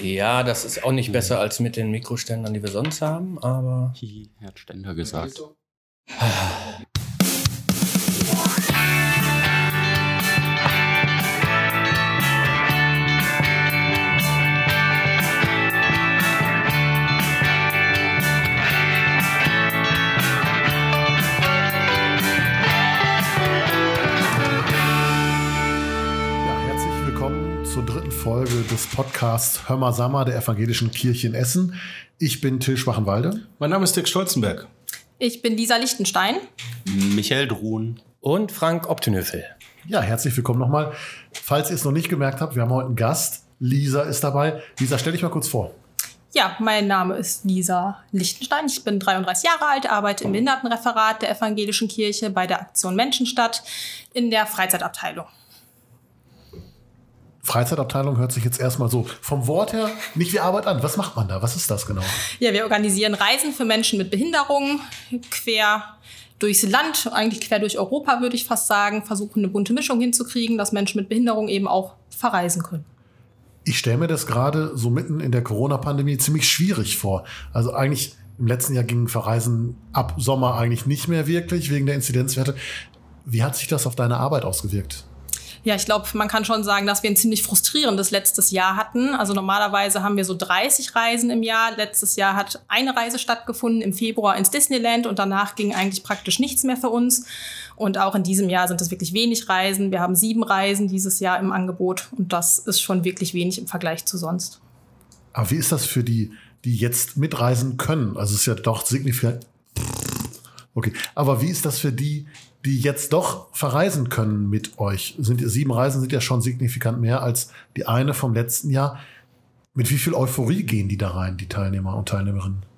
Ja, das ist auch nicht besser als mit den Mikroständern, die wir sonst haben, aber. Er hat Ständer gesagt. Folge des Podcasts Hör mal Sammer der Evangelischen Kirche in Essen. Ich bin Till Schwachenwalde. Mein Name ist Dirk Stolzenberg. Ich bin Lisa Lichtenstein. Michael Druhn. Und Frank Optenöfel. Ja, herzlich willkommen nochmal. Falls ihr es noch nicht gemerkt habt, wir haben heute einen Gast. Lisa ist dabei. Lisa, stell dich mal kurz vor. Ja, mein Name ist Lisa Lichtenstein. Ich bin 33 Jahre alt, arbeite im Behindertenreferat der Evangelischen Kirche bei der Aktion Menschenstadt in der Freizeitabteilung. Freizeitabteilung hört sich jetzt erstmal so vom Wort her nicht wie Arbeit an. Was macht man da? Was ist das genau? Ja, wir organisieren Reisen für Menschen mit Behinderung quer durchs Land, eigentlich quer durch Europa, würde ich fast sagen, versuchen eine bunte Mischung hinzukriegen, dass Menschen mit Behinderung eben auch verreisen können. Ich stelle mir das gerade so mitten in der Corona-Pandemie ziemlich schwierig vor. Also eigentlich im letzten Jahr gingen Verreisen ab Sommer eigentlich nicht mehr wirklich wegen der Inzidenzwerte. Wie hat sich das auf deine Arbeit ausgewirkt? Ja, ich glaube, man kann schon sagen, dass wir ein ziemlich frustrierendes letztes Jahr hatten. Also normalerweise haben wir so 30 Reisen im Jahr. Letztes Jahr hat eine Reise stattgefunden im Februar ins Disneyland und danach ging eigentlich praktisch nichts mehr für uns. Und auch in diesem Jahr sind es wirklich wenig Reisen. Wir haben sieben Reisen dieses Jahr im Angebot und das ist schon wirklich wenig im Vergleich zu sonst. Aber wie ist das für die, die jetzt mitreisen können? Also es ist ja doch signifikant. Okay, aber wie ist das für die, die jetzt doch verreisen können mit euch? Sind sieben Reisen sind ja schon signifikant mehr als die eine vom letzten Jahr. Mit wie viel Euphorie gehen die da rein, die Teilnehmer und Teilnehmerinnen?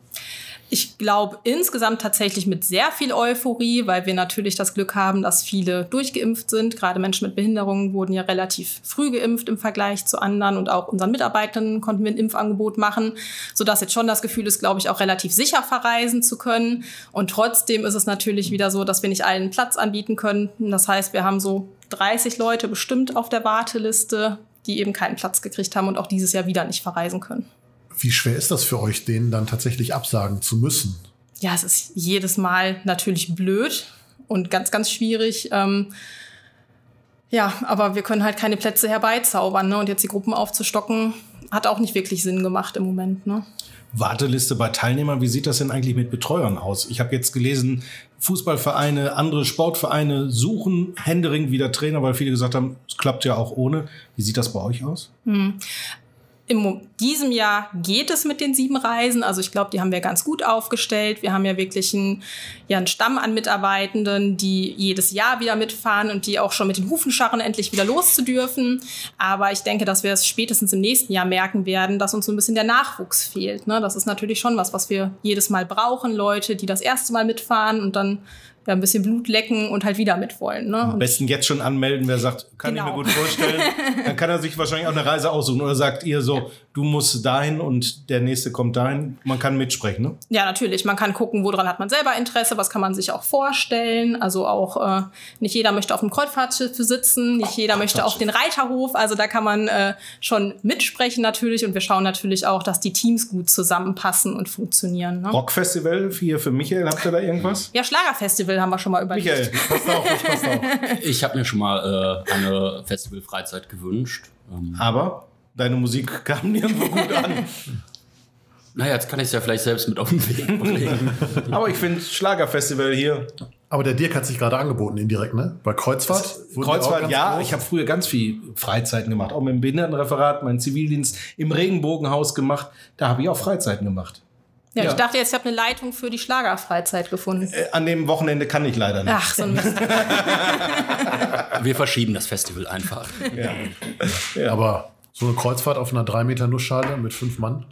Ich glaube insgesamt tatsächlich mit sehr viel Euphorie, weil wir natürlich das Glück haben, dass viele durchgeimpft sind. Gerade Menschen mit Behinderungen wurden ja relativ früh geimpft im Vergleich zu anderen und auch unseren Mitarbeitern konnten wir ein Impfangebot machen, sodass jetzt schon das Gefühl ist, glaube ich, auch relativ sicher verreisen zu können. Und trotzdem ist es natürlich wieder so, dass wir nicht allen Platz anbieten können. Das heißt, wir haben so 30 Leute bestimmt auf der Warteliste, die eben keinen Platz gekriegt haben und auch dieses Jahr wieder nicht verreisen können. Wie schwer ist das für euch, denen dann tatsächlich absagen zu müssen? Ja, es ist jedes Mal natürlich blöd und ganz, ganz schwierig. Ähm, ja, aber wir können halt keine Plätze herbeizaubern. Ne? Und jetzt die Gruppen aufzustocken, hat auch nicht wirklich Sinn gemacht im Moment. Ne? Warteliste bei Teilnehmern. Wie sieht das denn eigentlich mit Betreuern aus? Ich habe jetzt gelesen, Fußballvereine, andere Sportvereine suchen Händering wieder Trainer, weil viele gesagt haben, es klappt ja auch ohne. Wie sieht das bei euch aus? Hm. In diesem Jahr geht es mit den sieben Reisen. Also ich glaube, die haben wir ganz gut aufgestellt. Wir haben ja wirklich einen, ja, einen Stamm an Mitarbeitenden, die jedes Jahr wieder mitfahren und die auch schon mit den Hufen scharren, endlich wieder loszudürfen. Aber ich denke, dass wir es spätestens im nächsten Jahr merken werden, dass uns so ein bisschen der Nachwuchs fehlt. Ne? Das ist natürlich schon was, was wir jedes Mal brauchen. Leute, die das erste Mal mitfahren und dann ja, ein bisschen Blut lecken und halt wieder mit wollen. Ne? Am besten jetzt schon anmelden, wer sagt, kann genau. ich mir gut vorstellen. Dann kann er sich wahrscheinlich auch eine Reise aussuchen. Oder sagt ihr so. Du musst dahin und der nächste kommt dahin. Man kann mitsprechen, ne? Ja, natürlich. Man kann gucken, woran hat man selber Interesse, was kann man sich auch vorstellen. Also auch äh, nicht jeder möchte auf dem Kreuzfahrtschiff sitzen, nicht jeder möchte auf den Reiterhof. Also da kann man äh, schon mitsprechen natürlich. Und wir schauen natürlich auch, dass die Teams gut zusammenpassen und funktionieren. Ne? Rockfestival hier für Michael, habt ihr da irgendwas? Ja, Schlagerfestival haben wir schon mal überlegt. Michael, passt auf, ich passt auf. Ich habe mir schon mal äh, eine Festivalfreizeit gewünscht. Ähm, Aber deine Musik kam nirgendwo gut an. Naja, jetzt kann ich es ja vielleicht selbst mit auf den Weg bringen. Aber ich finde Schlagerfestival hier. Aber der Dirk hat sich gerade angeboten, indirekt, ne? Bei Kreuzfahrt? Kreuzfahrt, ja. Groß? Ich habe früher ganz viel Freizeiten gemacht. Auch mit dem Behindertenreferat, meinen Zivildienst im Regenbogenhaus gemacht. Da habe ich auch Freizeiten gemacht. Ja, ja, ich dachte jetzt, ich habe eine Leitung für die Schlagerfreizeit gefunden. Äh, an dem Wochenende kann ich leider nicht. Ach, so ein Mist. Wir verschieben das Festival einfach. Ja. ja. Aber so eine Kreuzfahrt auf einer 3 Meter Nussschale mit fünf Mann?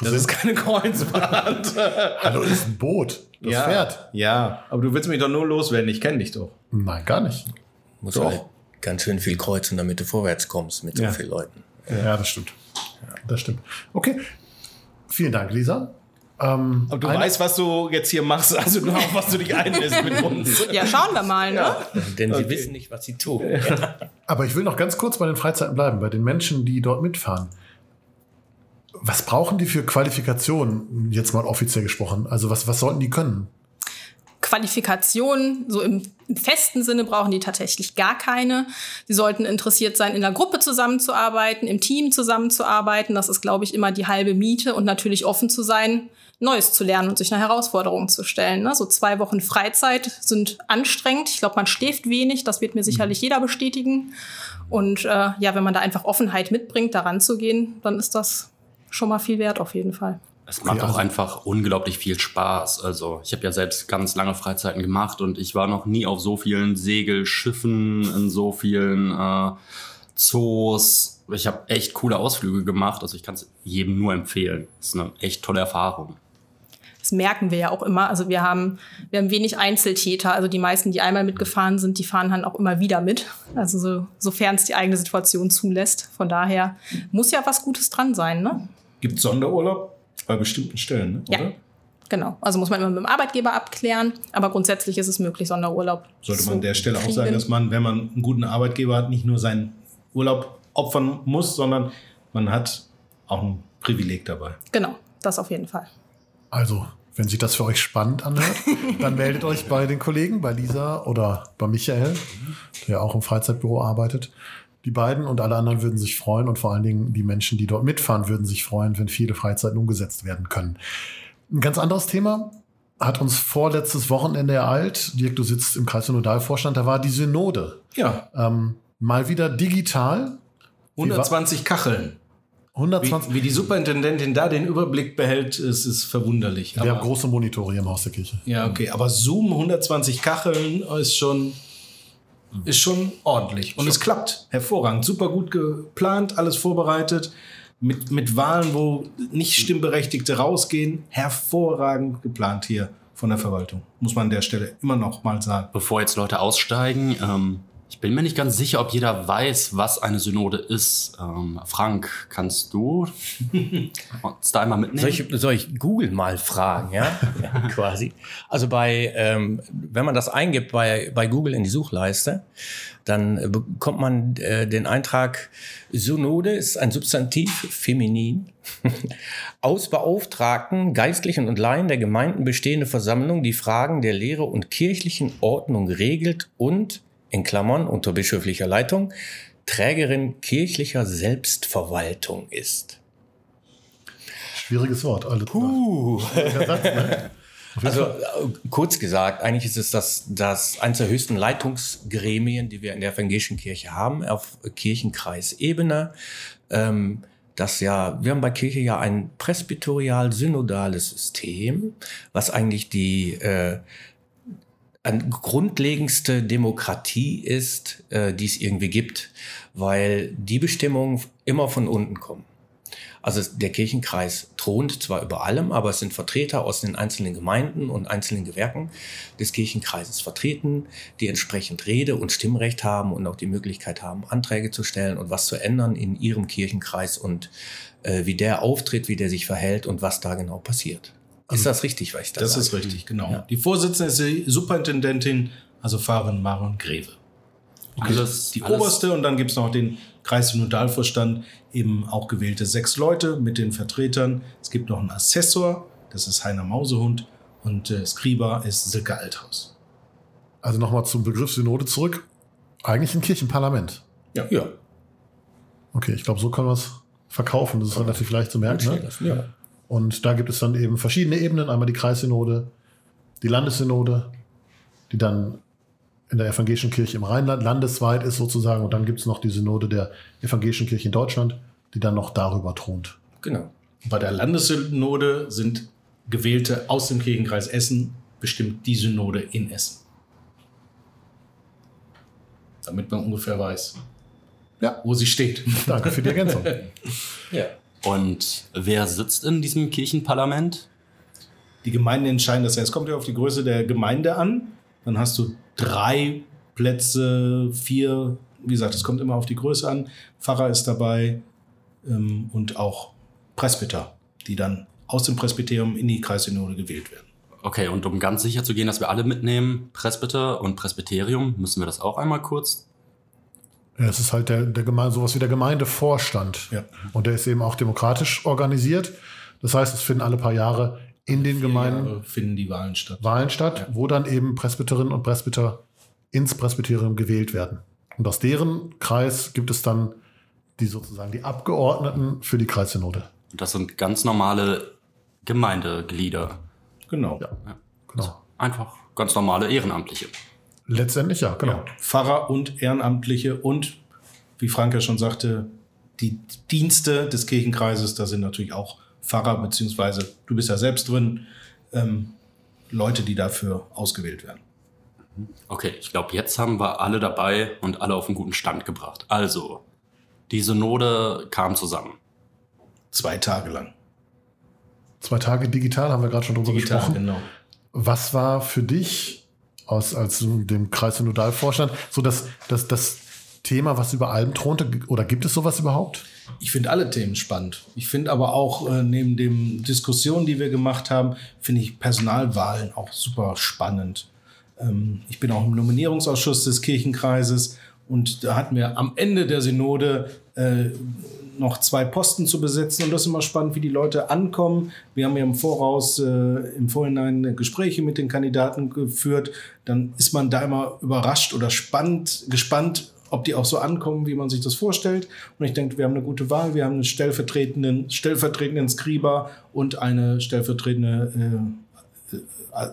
Das ist keine Kreuzfahrt. Hallo, das ist ein Boot. Das ja, fährt. Ja, aber du willst mich doch nur loswerden. Ich kenne dich doch. Nein, gar nicht. Muss doch. halt ganz schön viel kreuzen, damit du vorwärts kommst mit so Ja. vielen Leuten. Ja, das stimmt. Das stimmt. Okay. Vielen Dank, Lisa. Ähm, Aber du eine- weißt, was du jetzt hier machst, also nur auf was du dich einlässt mit uns. Ja, schauen wir mal, ne? Denn sie Okay. wissen nicht, was sie tun. Aber ich will noch ganz kurz bei den Freizeiten bleiben, bei den Menschen, die dort mitfahren. Was brauchen die für Qualifikationen, jetzt mal offiziell gesprochen? Also was, was sollten die können? Qualifikationen, so im, im, festen Sinne brauchen die tatsächlich gar keine. Sie sollten interessiert sein, in der Gruppe zusammenzuarbeiten, im Team zusammenzuarbeiten. Das ist, glaube ich, immer die halbe Miete und natürlich offen zu sein, Neues zu lernen und sich einer Herausforderung zu stellen. Ne? So zwei Wochen Freizeit sind anstrengend. Ich glaube, man schläft wenig. Das wird mir sicherlich jeder bestätigen. Und äh, ja, wenn man da einfach Offenheit mitbringt, daran zu gehen, dann ist das schon mal viel wert auf jeden Fall. Es macht also auch einfach unglaublich viel Spaß. Also ich habe ja selbst ganz lange Freizeiten gemacht und ich war noch nie auf so vielen Segelschiffen, in so vielen äh, Zoos. Ich habe echt coole Ausflüge gemacht. Also ich kann es jedem nur empfehlen. Es ist eine echt tolle Erfahrung. Das merken wir ja auch immer. Also wir haben, wir haben wenig Einzeltäter. Also die meisten, die einmal mitgefahren sind, die fahren dann auch immer wieder mit. Also so, sofern es die eigene Situation zulässt. Von daher muss ja was Gutes dran sein. Ne? Gibt Sonderurlaub? Bei bestimmten Stellen, ne? Ja. Genau. Also muss man immer mit dem Arbeitgeber abklären, aber grundsätzlich ist es möglich, Sonderurlaub. Sollte man an der Stelle kriegen. auch sagen, dass man, wenn man einen guten Arbeitgeber hat, nicht nur seinen Urlaub opfern muss, sondern man hat auch ein Privileg dabei. Genau, das auf jeden Fall. Also, wenn sich das für euch spannend anhört, dann meldet euch bei den Kollegen, bei Lisa oder bei Michael, der auch im Freizeitbüro arbeitet. Die beiden und alle anderen würden sich freuen und vor allen Dingen die Menschen, die dort mitfahren, würden sich freuen, wenn viele Freizeiten umgesetzt werden können. Ein ganz anderes Thema hat uns vorletztes Wochenende ereilt. Dirk, du sitzt im Kreissynodalvorstand, da war die Synode. Ja. Ähm, mal wieder digital. 120 Kacheln. 120. Wie, wie, die Superintendentin da den Überblick behält, ist, ist verwunderlich. Wir haben große Monitore hier im Haus der Kirche. Ja, okay. Aber Zoom 120 Kacheln ist schon ist schon ordentlich. Und schon. es klappt hervorragend. Super gut geplant, alles vorbereitet. Mit, mit Wahlen, wo nicht Stimmberechtigte rausgehen. Hervorragend geplant hier von der Verwaltung. Muss man an der Stelle immer noch mal sagen. Bevor jetzt Leute aussteigen, ähm, ich bin mir nicht ganz sicher, ob jeder weiß, was eine Synode ist. Ähm, Frank, kannst du uns da einmal mitnehmen? Soll ich, soll ich Google mal fragen, ja? ja quasi. Also bei, ähm, wenn man das eingibt bei, bei Google in die Suchleiste, dann äh, bekommt man äh, den Eintrag Synode ist ein Substantiv feminin aus Beauftragten, Geistlichen und Laien der Gemeinden bestehende Versammlung, die Fragen der Lehre und kirchlichen Ordnung regelt und in Klammern unter bischöflicher Leitung Trägerin kirchlicher Selbstverwaltung ist. Schwieriges Wort, alle. Puh. Ne? Also äh, kurz gesagt, eigentlich ist es das, das eines der höchsten Leitungsgremien, die wir in der evangelischen Kirche haben, auf Kirchenkreisebene. Ähm, das ja, wir haben bei Kirche ja ein presbyterial-synodales System, was eigentlich die äh, an grundlegendste Demokratie ist, äh, die es irgendwie gibt, weil die Bestimmungen immer von unten kommen. Also der Kirchenkreis thront zwar über allem, aber es sind Vertreter aus den einzelnen Gemeinden und einzelnen Gewerken des Kirchenkreises vertreten, die entsprechend Rede und Stimmrecht haben und auch die Möglichkeit haben, Anträge zu stellen und was zu ändern in ihrem Kirchenkreis und äh, wie der auftritt, wie der sich verhält und was da genau passiert. Ist das richtig, was ich da Das sage? ist richtig, genau. Ja. Die Vorsitzende ist die Superintendentin, also Fahrerin Marion Greve. Okay. Alles, die alles. oberste und dann gibt es noch den Kreissynodalvorstand, eben auch gewählte sechs Leute mit den Vertretern. Es gibt noch einen Assessor, das ist Heiner Mausehund und äh, Skriba ist Silke Althaus. Also nochmal zum Begriff Synode zurück. Eigentlich ein Kirchenparlament. Ja. ja. Okay, ich glaube, so können wir es verkaufen. Das ist relativ leicht zu merken. Ne? Ja. Und da gibt es dann eben verschiedene Ebenen. Einmal die Kreissynode, die Landessynode, die dann in der evangelischen Kirche im Rheinland landesweit ist sozusagen. Und dann gibt es noch die Synode der evangelischen Kirche in Deutschland, die dann noch darüber thront. Genau. Bei der Landessynode sind Gewählte aus dem Kirchenkreis Essen bestimmt die Synode in Essen. Damit man ungefähr weiß, ja. wo sie steht. Danke für die Ergänzung. ja. Und wer sitzt in diesem Kirchenparlament? Die Gemeinden entscheiden das. Es kommt ja auf die Größe der Gemeinde an. Dann hast du drei Plätze, vier. Wie gesagt, es kommt immer auf die Größe an. Pfarrer ist dabei ähm, und auch Presbyter, die dann aus dem Presbyterium in die Kreissynode gewählt werden. Okay, und um ganz sicher zu gehen, dass wir alle mitnehmen, Presbyter und Presbyterium, müssen wir das auch einmal kurz Ja, es ist halt der, der Gemeinde, sowas wie der Gemeindevorstand. Ja. Und der ist eben auch demokratisch organisiert. Das heißt, es finden alle paar Jahre in den Gemeinden Jahre finden die Wahlen statt. Wahlen statt, wo dann eben Presbyterinnen und Presbyter ins Presbyterium gewählt werden. Und aus deren Kreis gibt es dann die sozusagen die Abgeordneten für die Kreissynode. Und das sind ganz normale Gemeindeglieder. Genau. Ja, genau. Einfach ganz normale Ehrenamtliche. Letztendlich ja, genau. Ja. Pfarrer und Ehrenamtliche und, wie Frank ja schon sagte, die Dienste des Kirchenkreises, da sind natürlich auch Pfarrer, beziehungsweise du bist ja selbst drin, ähm, Leute, die dafür ausgewählt werden. Okay, ich glaube, jetzt haben wir alle dabei und alle auf einen guten Stand gebracht. Also, die Synode kam zusammen. Zwei Tage lang. Zwei Tage digital haben wir gerade schon drüber Digital, gesprochen. genau. Was war für dich aus, als dem Kreissynodalvorstand so das, das, das Thema, was über allem thronte? Oder gibt es sowas überhaupt? Ich finde alle Themen spannend. Ich finde aber auch äh, neben den Diskussionen, die wir gemacht haben, finde ich Personalwahlen auch super spannend. Ähm, ich bin auch im Nominierungsausschuss des Kirchenkreises und da hatten wir am Ende der Synode äh, noch zwei Posten zu besetzen und das ist immer spannend, wie die Leute ankommen. Wir haben ja im Voraus, äh, im Vorhinein Gespräche mit den Kandidaten geführt. Dann ist man da immer überrascht oder spannend, gespannt, ob die auch so ankommen, wie man sich das vorstellt. Und ich denke, wir haben eine gute Wahl. Wir haben einen stellvertretenden, stellvertretenden Skriba und eine stellvertretende äh,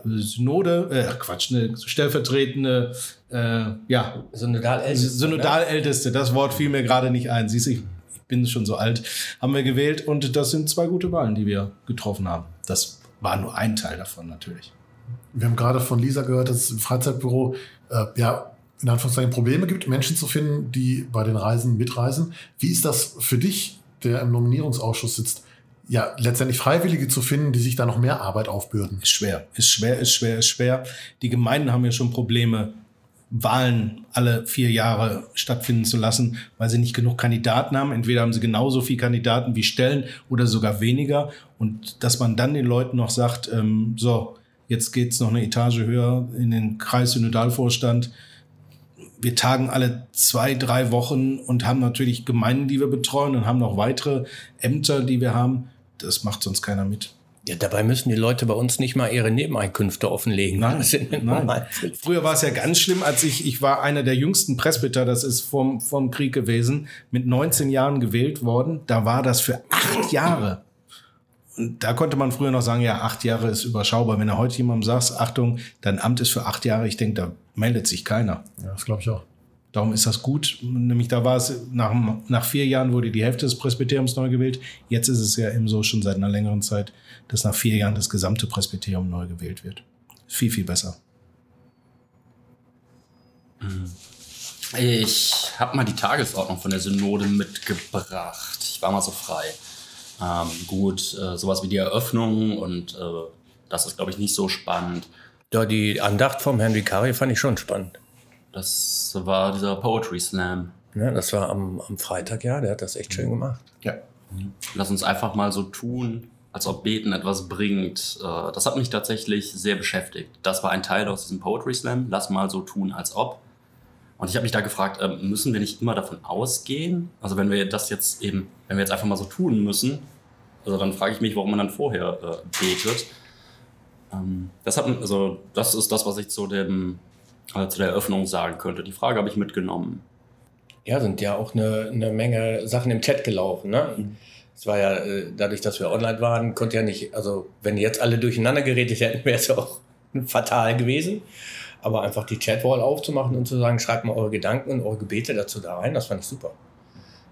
Synode, äh, Quatsch, eine stellvertretende, äh, ja, Synodalälteste. Synodalälteste. Das Wort fiel mir gerade nicht ein. Siehst du, ich bin schon so alt. Haben wir gewählt und das sind zwei gute Wahlen, die wir getroffen haben. Das war nur ein Teil davon natürlich. Wir haben gerade von Lisa gehört, dass es im Freizeitbüro äh, ja in Anführungszeichen Probleme gibt, Menschen zu finden, die bei den Reisen mitreisen. Wie ist das für dich, der im Nominierungsausschuss sitzt, ja letztendlich Freiwillige zu finden, die sich da noch mehr Arbeit aufbürden? Ist schwer, ist schwer, ist schwer, ist schwer. Die Gemeinden haben ja schon Probleme, Wahlen alle vier Jahre stattfinden zu lassen, weil sie nicht genug Kandidaten haben. Entweder haben sie genauso viele Kandidaten wie Stellen oder sogar weniger. Und dass man dann den Leuten noch sagt, ähm, so, jetzt geht's noch eine Etage höher in den Kreissynodalvorstand. Wir tagen alle zwei, drei Wochen und haben natürlich Gemeinden, die wir betreuen und haben noch weitere Ämter, die wir haben. Das macht sonst keiner mit. Ja, dabei müssen die Leute bei uns nicht mal ihre Nebeneinkünfte offenlegen. Nein, Das sind nein. Früher war es ja ganz schlimm, als ich, ich war einer der jüngsten Presbyter, das ist vom, vom Krieg gewesen, mit 19 Jahren gewählt worden. Da war das für acht Jahre. Und da konnte man früher noch sagen, ja, acht Jahre ist überschaubar. Wenn du heute jemandem sagst, Achtung, dein Amt ist für acht Jahre, ich denke, da meldet sich keiner. Ja, das glaube ich auch. Darum ist das gut. Nämlich da war es, nach, nach vier Jahren wurde die Hälfte des Presbyteriums neu gewählt. Jetzt ist es ja eben so schon seit einer längeren Zeit, dass nach vier Jahren das gesamte Presbyterium neu gewählt wird. Viel, viel besser. Ich habe mal die Tagesordnung von der Synode mitgebracht. Ich war mal so frei. Ähm, gut, äh, sowas wie die Eröffnung und äh, das ist, glaube ich, nicht so spannend. Ja, die Andacht vom Herrn Vicari fand ich schon spannend. Das war dieser Poetry Slam. Ne, das war am, am Freitag, ja, der hat das echt schön gemacht. Ja. Lass uns einfach mal so tun, als ob Beten etwas bringt. Äh, das hat mich tatsächlich sehr beschäftigt. Das war ein Teil aus diesem Poetry Slam. Lass mal so tun, als ob. Und ich habe mich da gefragt, ähm, müssen wir nicht immer davon ausgehen? Also wenn wir das jetzt eben, wenn wir jetzt einfach mal so tun müssen, also dann frage ich mich, warum man dann vorher äh, betet. Ähm, das, hat, also das ist das, was ich zu, dem, äh, zu der Eröffnung sagen könnte. Die Frage habe ich mitgenommen. Ja, sind ja auch eine, eine Menge Sachen im Chat gelaufen. Ne? Es war ja, äh, dadurch, dass wir online waren, konnte ja nicht, also wenn jetzt alle durcheinander geredet hätten, wäre es ja auch fatal gewesen. Aber einfach die Chatwall aufzumachen und zu sagen, schreibt mal eure Gedanken und eure Gebete dazu da rein, das fand ich super.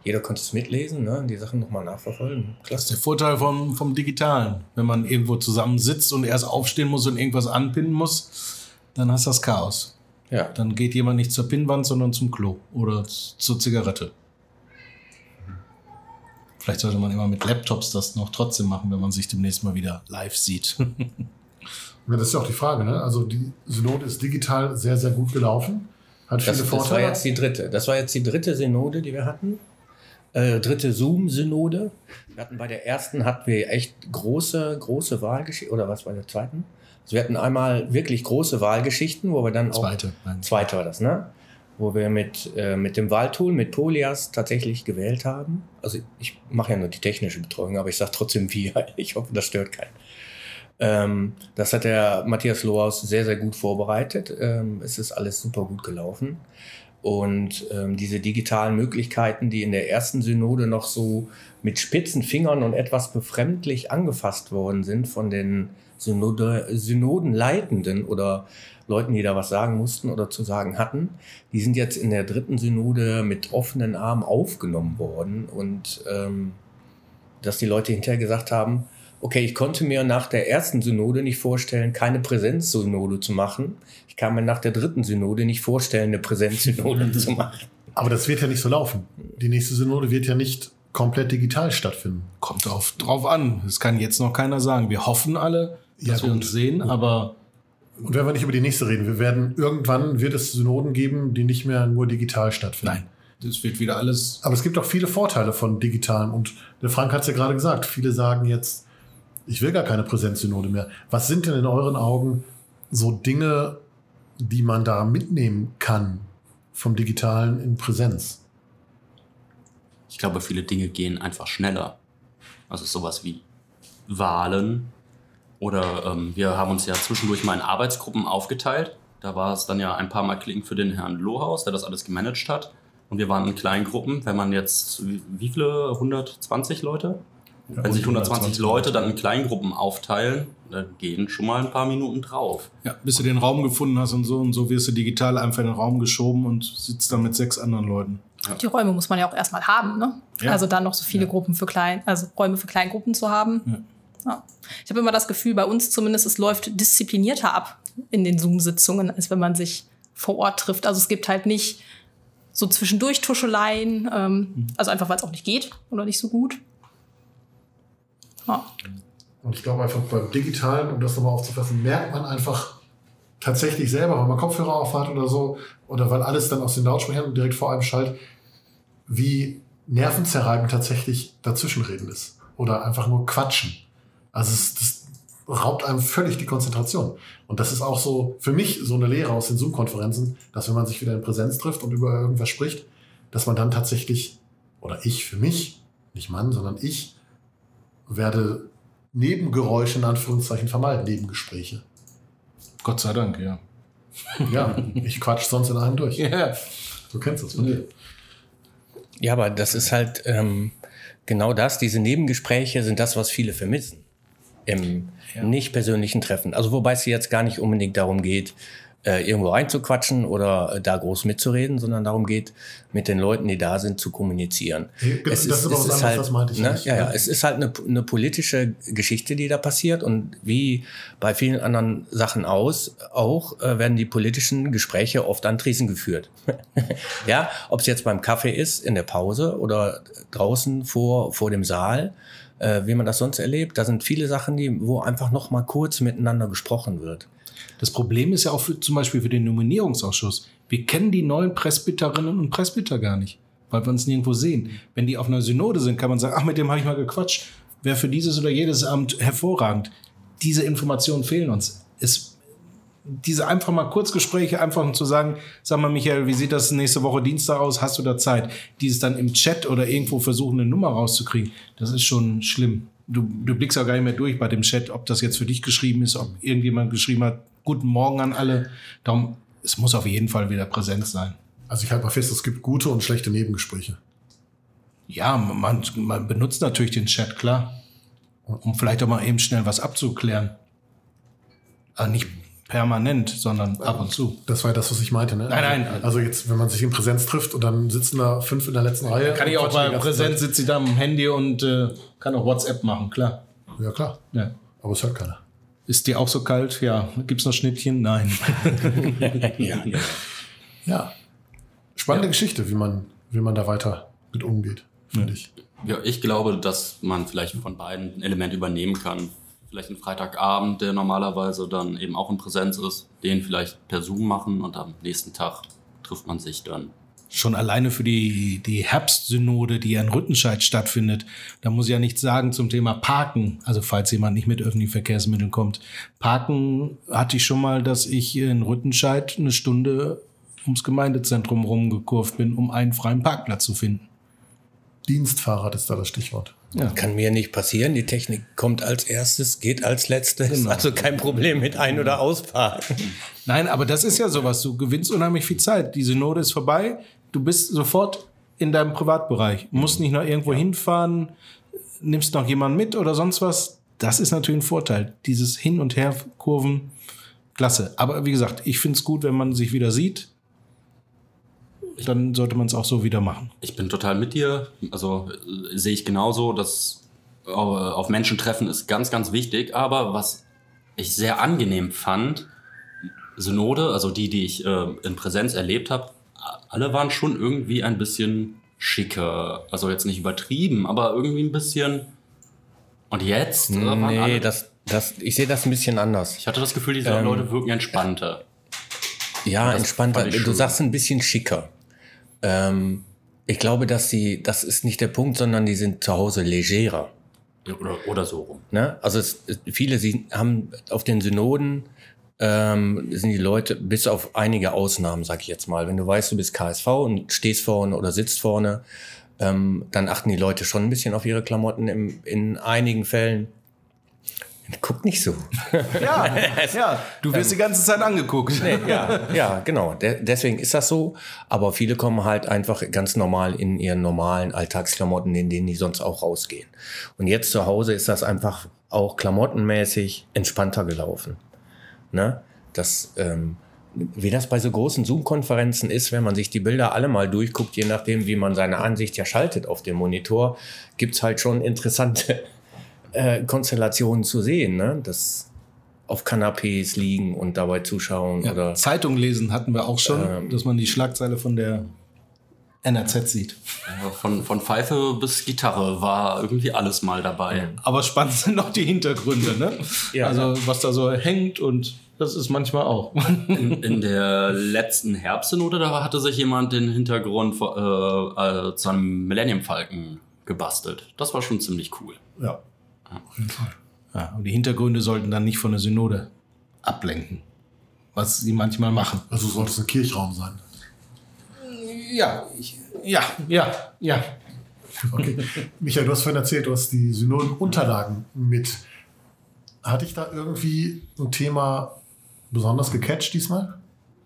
Jeder konnte es mitlesen, ne? die Sachen nochmal nachverfolgen. Das ist Klasse. der Vorteil vom, vom Digitalen. Wenn man irgendwo zusammen sitzt und erst aufstehen muss und irgendwas anpinnen muss, dann hast du das Chaos. Ja, Dann geht jemand nicht zur Pinnwand, sondern zum Klo oder zur Zigarette. Vielleicht sollte man immer mit Laptops das noch trotzdem machen, wenn man sich demnächst mal wieder live sieht. Ja, das ist ja auch die Frage. Ne? Also die Synode ist digital sehr, sehr gut gelaufen. Hat viele das, das war Vorteile. jetzt die dritte. Das war jetzt die dritte Synode, die wir hatten. Äh, dritte Zoom-Synode. Wir hatten bei der ersten hatten wir echt große, große Wahlgeschichten. Oder was bei der zweiten? Also wir hatten einmal wirklich große Wahlgeschichten, wo wir dann auch Zweite. Zweite war das, ne? wo wir mit, äh, mit dem Wahltool, mit Polias tatsächlich gewählt haben. Also ich mache ja nur die technische Betreuung, aber ich sage trotzdem wir. Ich hoffe, das stört keinen. Ähm, das hat der Matthias Lohaus sehr, sehr gut vorbereitet. Ähm, es ist alles super gut gelaufen. Und ähm, diese digitalen Möglichkeiten, die in der ersten Synode noch so mit spitzen Fingern und etwas befremdlich angefasst worden sind von den Synode, Synodenleitenden oder Leuten, die da was sagen mussten oder zu sagen hatten, die sind jetzt in der dritten Synode mit offenen Armen aufgenommen worden. Und ähm, dass die Leute hinterher gesagt haben, okay, ich konnte mir nach der ersten Synode nicht vorstellen, keine Präsenzsynode zu machen. Ich kann mir nach der dritten Synode nicht vorstellen, eine Präsenzsynode zu machen. Aber das wird ja nicht so laufen. Die nächste Synode wird ja nicht komplett digital stattfinden. Kommt auf, drauf an. Das kann jetzt noch keiner sagen. Wir hoffen alle, dass Ja, wir gut. uns sehen, aber Und wenn wir nicht über die nächste reden, wir werden irgendwann wird es Synoden geben, die nicht mehr nur digital stattfinden. nein, das wird wieder alles. Aber es gibt auch viele Vorteile von digitalen. Und der Frank hat es ja gerade gesagt. Viele sagen jetzt, ich will gar keine Präsenzsynode mehr. Was sind denn in euren Augen so Dinge, die man da mitnehmen kann vom Digitalen in Präsenz? Ich glaube, viele Dinge gehen einfach schneller. Also sowas wie Wahlen oder ähm, wir haben uns ja zwischendurch mal in Arbeitsgruppen aufgeteilt. Da war es dann ja ein paar Mal klicken für den Herrn Lohaus, der das alles gemanagt hat. Und wir waren in kleinen Gruppen. Wenn man jetzt, wie, viele? 120 Leute? Wenn sich 120 Leute dann in Kleingruppen aufteilen, dann gehen schon mal ein paar Minuten drauf. Ja, bis du den Raum gefunden hast und so und so wirst du digital einfach in den Raum geschoben und sitzt dann mit sechs anderen Leuten. Die Räume muss man ja auch erstmal haben, ne? Ja. Also dann noch so viele Gruppen für klein, also Räume für Kleingruppen zu haben. Ja. Ich habe immer das Gefühl, bei uns zumindest, es läuft disziplinierter ab in den Zoom-Sitzungen, als wenn man sich vor Ort trifft. Also es gibt halt nicht so zwischendurch Tuscheleien, ähm, also einfach weil es auch nicht geht oder nicht so gut. Ja. Und ich glaube einfach beim Digitalen, um das nochmal aufzufassen, merkt man einfach tatsächlich selber, wenn man Kopfhörer aufhat oder so, oder weil alles dann aus den Lautsprechern direkt vor einem schallt, wie nervenzerreibend tatsächlich dazwischenreden ist. Oder einfach nur quatschen. Also es, das raubt einem völlig die Konzentration. Und das ist auch so für mich so eine Lehre aus den Zoom-Konferenzen, dass wenn man sich wieder in Präsenz trifft und über irgendwas spricht, dass man dann tatsächlich, oder ich für mich, nicht Mann, sondern ich, werde Nebengeräusche in Anführungszeichen vermeiden, Nebengespräche. Gott sei Dank, ja. Ja, ich quatsch sonst in einem durch. Ja. Du kennst das von dir. Ja, aber das ist halt ähm, genau das. Diese Nebengespräche sind das, was viele vermissen im nicht persönlichen Treffen. Also wobei es jetzt gar nicht unbedingt darum geht, äh, irgendwo reinzuquatschen oder äh, da groß mitzureden, sondern darum geht, mit den Leuten, die da sind, zu kommunizieren. Ja, das ist aber was anderes, halt, das meinte ich ne? nicht. Ja, ja, es ist halt eine, eine politische Geschichte, die da passiert und wie bei vielen anderen Sachen aus, auch äh, werden die politischen Gespräche oft an Tresen geführt. ja, ob es jetzt beim Kaffee ist, in der Pause oder draußen vor, vor dem Saal, äh, wie man das sonst erlebt, da sind viele Sachen, die, wo einfach noch mal kurz miteinander gesprochen wird. Das Problem ist ja auch für, zum Beispiel für den Nominierungsausschuss. Wir kennen die neuen Presbyterinnen und Presbyter gar nicht, weil wir uns nirgendwo sehen. Wenn die auf einer Synode sind, kann man sagen, ach, mit dem habe ich mal gequatscht. Wäre für dieses oder jedes Amt hervorragend. Diese Informationen fehlen uns. Es, diese einfach mal Kurzgespräche, einfach um zu sagen, sag mal, Michael, wie sieht das nächste Woche Dienstag aus? Hast du da Zeit? Dieses dann im Chat oder irgendwo versuchen, eine Nummer rauszukriegen, das ist schon schlimm. Du, du blickst ja gar nicht mehr durch bei dem Chat, ob das jetzt für dich geschrieben ist, ob irgendjemand geschrieben hat, guten Morgen an alle. Darum, es muss auf jeden Fall wieder präsent sein. Also ich halte mal fest, es gibt gute und schlechte Nebengespräche. Ja, man, man benutzt natürlich den Chat, klar. Um vielleicht auch mal eben schnell was abzuklären. Aber nicht permanent, sondern ab und zu. Das war ja das, was ich meinte. Ne? Nein, nein. Also jetzt, wenn man sich in Präsenz trifft und dann sitzen da fünf in der letzten Reihe. Kann ich auch bei Präsenz sitze ich da am Handy und äh, kann auch WhatsApp machen, klar. Ja, klar. Ja. Aber es hört keiner. Ist dir auch so kalt? Ja. Gibt's noch Schnittchen? Nein. ja, ja. Ja. Spannende Geschichte, wie man, wie man da weiter mit umgeht, finde ich. Ja, ich glaube, dass man vielleicht von beiden ein Element übernehmen kann. Vielleicht einen Freitagabend, der normalerweise dann eben auch in Präsenz ist, den vielleicht per Zoom machen und am nächsten Tag trifft man sich dann. Schon alleine für die, die Herbstsynode, die ja in Rüttenscheid stattfindet, da muss ich ja nichts sagen zum Thema Parken. Also falls jemand nicht mit öffentlichen Verkehrsmitteln kommt. Parken hatte ich schon mal, dass ich in Rüttenscheid eine Stunde ums Gemeindezentrum rumgekurvt bin, um einen freien Parkplatz zu finden. Dienstfahrrad ist da das Stichwort. Ja. Kann mir nicht passieren. Die Technik kommt als erstes, geht als letztes. Genau. Also kein Problem mit Ein- oder Ausparken. Nein, aber das ist ja sowas. Du gewinnst unheimlich viel Zeit. Die Synode ist vorbei. Du bist sofort in deinem Privatbereich. Musst nicht noch irgendwo hinfahren, nimmst noch jemanden mit oder sonst was. Das ist natürlich ein Vorteil. Dieses Hin- und Herkurven, klasse. Aber wie gesagt, ich finde es gut, wenn man sich wieder sieht. Dann sollte man es auch so wieder machen. Ich bin total mit dir. Also äh, sehe ich genauso, dass äh, auf Menschen treffen ist ganz, ganz wichtig. Aber was ich sehr angenehm fand, Synode, also die, die ich äh, in Präsenz erlebt habe, alle waren schon irgendwie ein bisschen schicker. Also jetzt nicht übertrieben, aber irgendwie ein bisschen. Und jetzt äh, Nee, alle, das, das, ich sehe das ein bisschen anders. ich hatte das Gefühl, diese Ähm, Leute wirken entspannter. Ja, Das entspannter. Du schön. sagst ein bisschen schicker. Ähm, ich glaube, dass sie, das ist nicht der Punkt, sondern die sind zu Hause legerer. Oder, oder so rum. Ne? Also es, viele sie haben auf den Synoden ähm, sind die Leute, bis auf einige Ausnahmen, sag ich jetzt mal, wenn du weißt, du bist KSV und stehst vorne oder sitzt vorne, ähm, dann achten die Leute schon ein bisschen auf ihre Klamotten im, in einigen Fällen. Guck nicht so. Ja, ja. Du wirst die ganze Zeit angeguckt. ja, ja, genau. De deswegen ist das so. Aber viele kommen halt einfach ganz normal in ihren normalen Alltagsklamotten, in denen die sonst auch rausgehen. Und jetzt zu Hause ist das einfach auch klamottenmäßig entspannter gelaufen. Ne? Das, ähm, wie das bei so großen Zoom-Konferenzen ist, wenn man sich die Bilder alle mal durchguckt, je nachdem, wie man seine Ansicht ja schaltet auf dem Monitor, gibt's halt schon interessante äh, Konstellationen zu sehen. Ne? Das auf Kanapés liegen und dabei zuschauen Ja, oder Zeitung lesen hatten wir auch schon, Ähm. dass man die Schlagzeile von der NRZ sieht. Von, von Pfeife bis Gitarre war irgendwie alles mal dabei. Aber spannend sind noch die Hintergründe, ne? Ja. Also was da so hängt und das ist manchmal auch. In, in der letzten Herbstsynode, da hatte sich jemand den Hintergrund äh, äh, zu einem Millennium Falken gebastelt. Das war schon ziemlich cool. Ja, auf jeden Fall. Ja, und die Hintergründe sollten dann nicht von der Synode ablenken. Was sie manchmal machen. Also sollte es ein Kirchraum sein. Ja, ich, ja, ja, ja. Okay. Michael, du hast vorhin erzählt, du hast die Synodenunterlagen mit. Hatte ich da irgendwie ein Thema besonders gecatcht diesmal?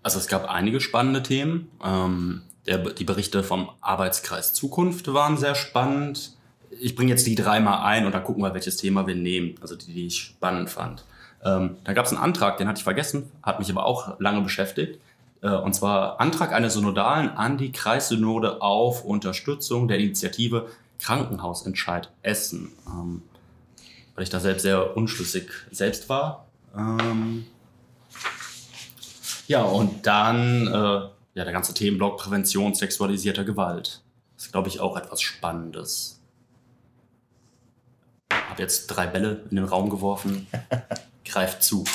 Also es gab einige spannende Themen. Ähm, der, die Berichte vom Arbeitskreis Zukunft waren sehr spannend. Ich bringe jetzt die dreimal ein und dann gucken wir, welches Thema wir nehmen. Also die, die ich spannend fand. Ähm, da gab es einen Antrag, den hatte ich vergessen, hat mich aber auch lange beschäftigt. Äh, und zwar Antrag eines Synodalen an die Kreissynode auf Unterstützung der Initiative Krankenhausentscheid Essen. Ähm, weil ich da selbst sehr unschlüssig selbst war. Ähm, ja, und dann äh, ja, der ganze Themenblock Prävention sexualisierter Gewalt. Das ist, glaube ich, auch etwas Spannendes. Hab jetzt drei Bälle in den Raum geworfen. Greift zu.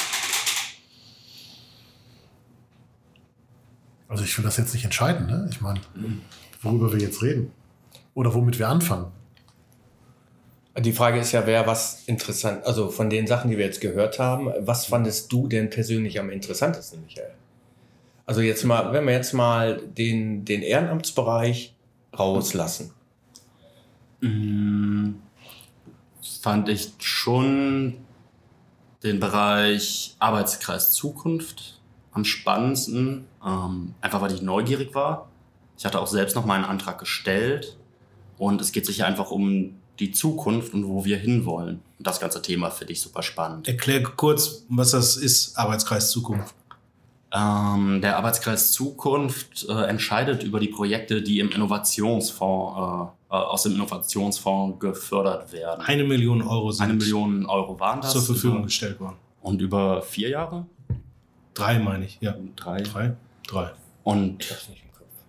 Also ich will das jetzt nicht entscheiden, ne? Ich meine, worüber wir jetzt reden. Oder womit wir anfangen. Die Frage ist ja, wer was interessant, also von den Sachen, die wir jetzt gehört haben, was fandest du denn persönlich am interessantesten, Michael? Also jetzt mal, wenn wir jetzt mal den, den Ehrenamtsbereich rauslassen. Mm, Fand ich schon den Bereich Arbeitskreis Zukunft am spannendsten. Ähm, einfach weil ich neugierig war. Ich hatte auch selbst noch mal einen Antrag gestellt. Und es geht sich einfach um die Zukunft und wo wir hinwollen. Und das ganze Thema finde ich super spannend. Erklär kurz, was das ist, Arbeitskreis Zukunft. Ähm, der Arbeitskreis Zukunft äh, entscheidet über die Projekte, die im Innovationsfonds, äh, aus dem Innovationsfonds gefördert werden. Eine Million Euro sind Eine Million Euro waren das. zur Verfügung über, gestellt worden. und über vier Jahre? Drei meine ich, ja. Drei. Drei? Drei. Und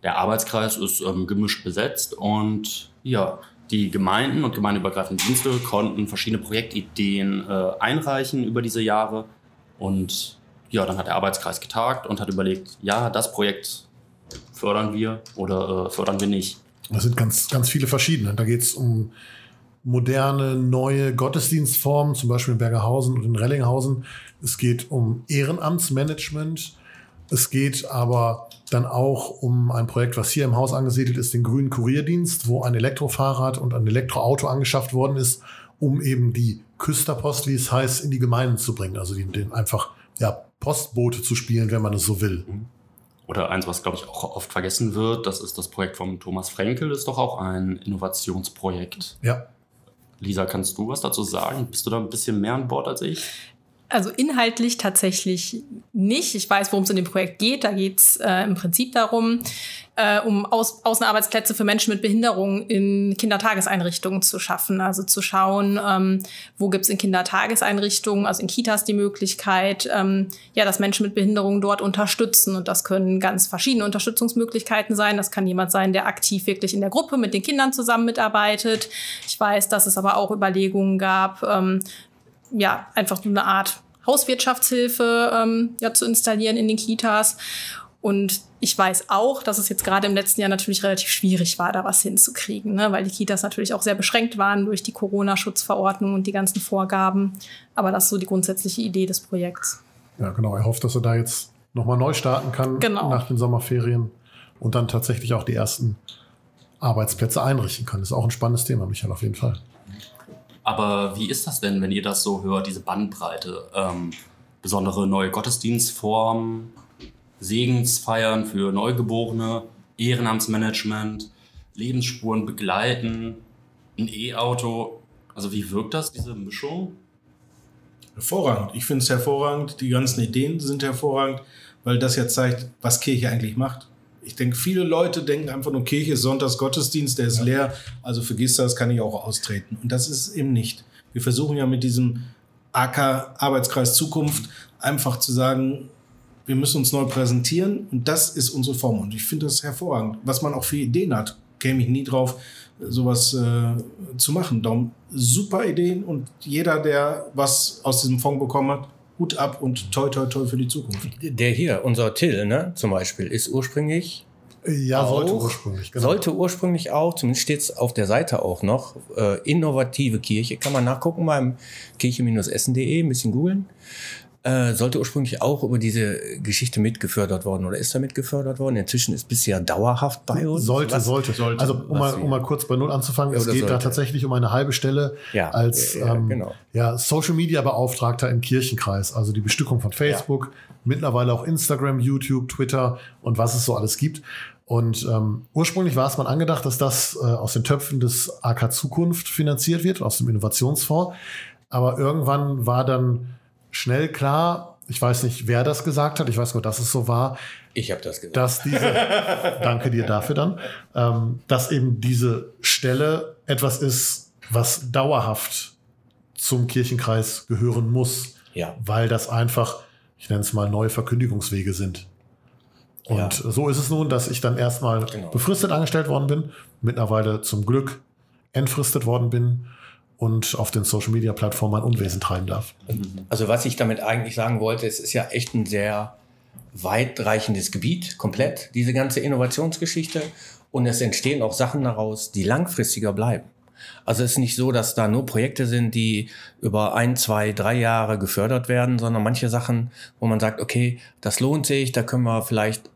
der Arbeitskreis ist ähm, gemischt besetzt und ja, die Gemeinden und gemeindeübergreifende Dienste konnten verschiedene Projektideen äh, einreichen über diese Jahre. Und ja, dann hat der Arbeitskreis getagt und hat überlegt, ja, das Projekt fördern wir oder äh, fördern wir nicht. Das sind ganz, ganz viele verschiedene. Da geht es um moderne, neue Gottesdienstformen, zum Beispiel in Bergerhausen und in Rellinghausen. Es geht um Ehrenamtsmanagement. Es geht aber dann auch um ein Projekt, was hier im Haus angesiedelt ist, den Grünen Kurierdienst, wo ein Elektrofahrrad und ein Elektroauto angeschafft worden ist, um eben die Küsterpost, wie es heißt, in die Gemeinden zu bringen. Also den, den einfach ja, Postbote zu spielen, wenn man es so will. Oder eins, was glaube ich auch oft vergessen wird, das ist das Projekt von Thomas Frenkel, ist doch auch ein Innovationsprojekt. Ja. Lisa, kannst du was dazu sagen? Bist du da ein bisschen mehr an Bord als ich? Also inhaltlich tatsächlich nicht. Ich weiß, worum es in dem Projekt geht. Da geht es äh, im Prinzip darum, äh, um Aus Außenarbeitsplätze für Menschen mit Behinderung in Kindertageseinrichtungen zu schaffen. Also zu schauen, ähm, wo gibt es in Kindertageseinrichtungen, also in Kitas die Möglichkeit, ähm, ja, dass Menschen mit Behinderung dort unterstützen. Und das können ganz verschiedene Unterstützungsmöglichkeiten sein. Das kann jemand sein, der aktiv wirklich in der Gruppe mit den Kindern zusammen mitarbeitet. Ich weiß, dass es aber auch Überlegungen gab, ähm, ja, einfach so eine Art Hauswirtschaftshilfe ähm, ja, zu installieren in den Kitas. Und ich weiß auch, dass es jetzt gerade im letzten Jahr natürlich relativ schwierig war, da was hinzukriegen, ne? weil die Kitas natürlich auch sehr beschränkt waren durch die Corona-Schutzverordnung und die ganzen Vorgaben. Aber das ist so die grundsätzliche Idee des Projekts. Ja, genau. Er hofft, dass er da jetzt nochmal neu starten kann Genau. nach den Sommerferien und dann tatsächlich auch die ersten Arbeitsplätze einrichten kann. Das ist auch ein spannendes Thema, Michael, auf jeden Fall. Aber wie ist das denn, wenn ihr das so hört, diese Bandbreite? Ähm, besondere neue Gottesdienstformen, Segensfeiern für Neugeborene, Ehrenamtsmanagement, Lebensspuren begleiten, ein E-Auto. Also wie wirkt das, diese Mischung? Hervorragend. Ich finde es hervorragend. Die ganzen Ideen sind hervorragend, weil das ja zeigt, was Kirche eigentlich macht. Ich denke, viele Leute denken einfach nur, Kirche ist Sonntags Gottesdienst, der ist leer, also vergiss das, kann ich auch austreten. Und das ist es eben nicht. Wir versuchen ja mit diesem AK Arbeitskreis Zukunft einfach zu sagen, wir müssen uns neu präsentieren und das ist unsere Form. Und ich finde das hervorragend. Was man auch für Ideen hat, käme ich nie drauf, sowas äh, zu machen. Darum super Ideen und jeder, der was aus diesem Fonds bekommen hat, Hut ab und toi toi toi für die Zukunft. Der hier, unser Till, ne, zum Beispiel, ist ursprünglich Ja, auch, sollte ursprünglich. Genau. Sollte ursprünglich auch, zumindest steht es auf der Seite auch noch, äh, innovative Kirche, kann man nachgucken beim kirche-essen.de, ein bisschen googeln. Äh, sollte ursprünglich auch über diese Geschichte mitgefördert worden oder ist damit gefördert worden. Inzwischen ist bisher dauerhaft bei uns. Sollte, Was- sollte, sollte. Also um mal, um mal kurz bei Null anzufangen, Ja, es geht da sollte. tatsächlich um eine halbe Stelle Ja, als ja, ähm, genau. ja, Social Media Beauftragter im Kirchenkreis. Also die Bestückung von Facebook, mittlerweile auch Instagram, YouTube, Twitter und was es so alles gibt. Und ähm, ursprünglich war es mal angedacht, dass das äh, aus den Töpfen des AK Zukunft finanziert wird, aus dem Innovationsfonds. Aber irgendwann war dann schnell klar, ich weiß nicht, wer das gesagt hat, ich weiß nur, dass es so war, Ich habe das gesagt. dass diese, danke dir dafür dann, ähm, dass eben diese Stelle etwas ist, was dauerhaft zum Kirchenkreis gehören muss, Ja. weil das einfach, ich nenne es mal, neue Verkündigungswege sind. Und Ja. so ist es nun, dass ich dann erstmal Genau. befristet angestellt worden bin, mittlerweile zum Glück entfristet worden bin und auf den Social Media Plattformen mein Unwesen treiben darf. Also was ich damit eigentlich sagen wollte, es ist ja echt ein sehr weitreichendes Gebiet, komplett, diese ganze Innovationsgeschichte. Und es entstehen auch Sachen daraus, die langfristiger bleiben. Also es ist nicht so, dass da nur Projekte sind, die über ein, zwei, drei Jahre gefördert werden, sondern manche Sachen, wo man sagt, okay, das lohnt sich, da können wir vielleicht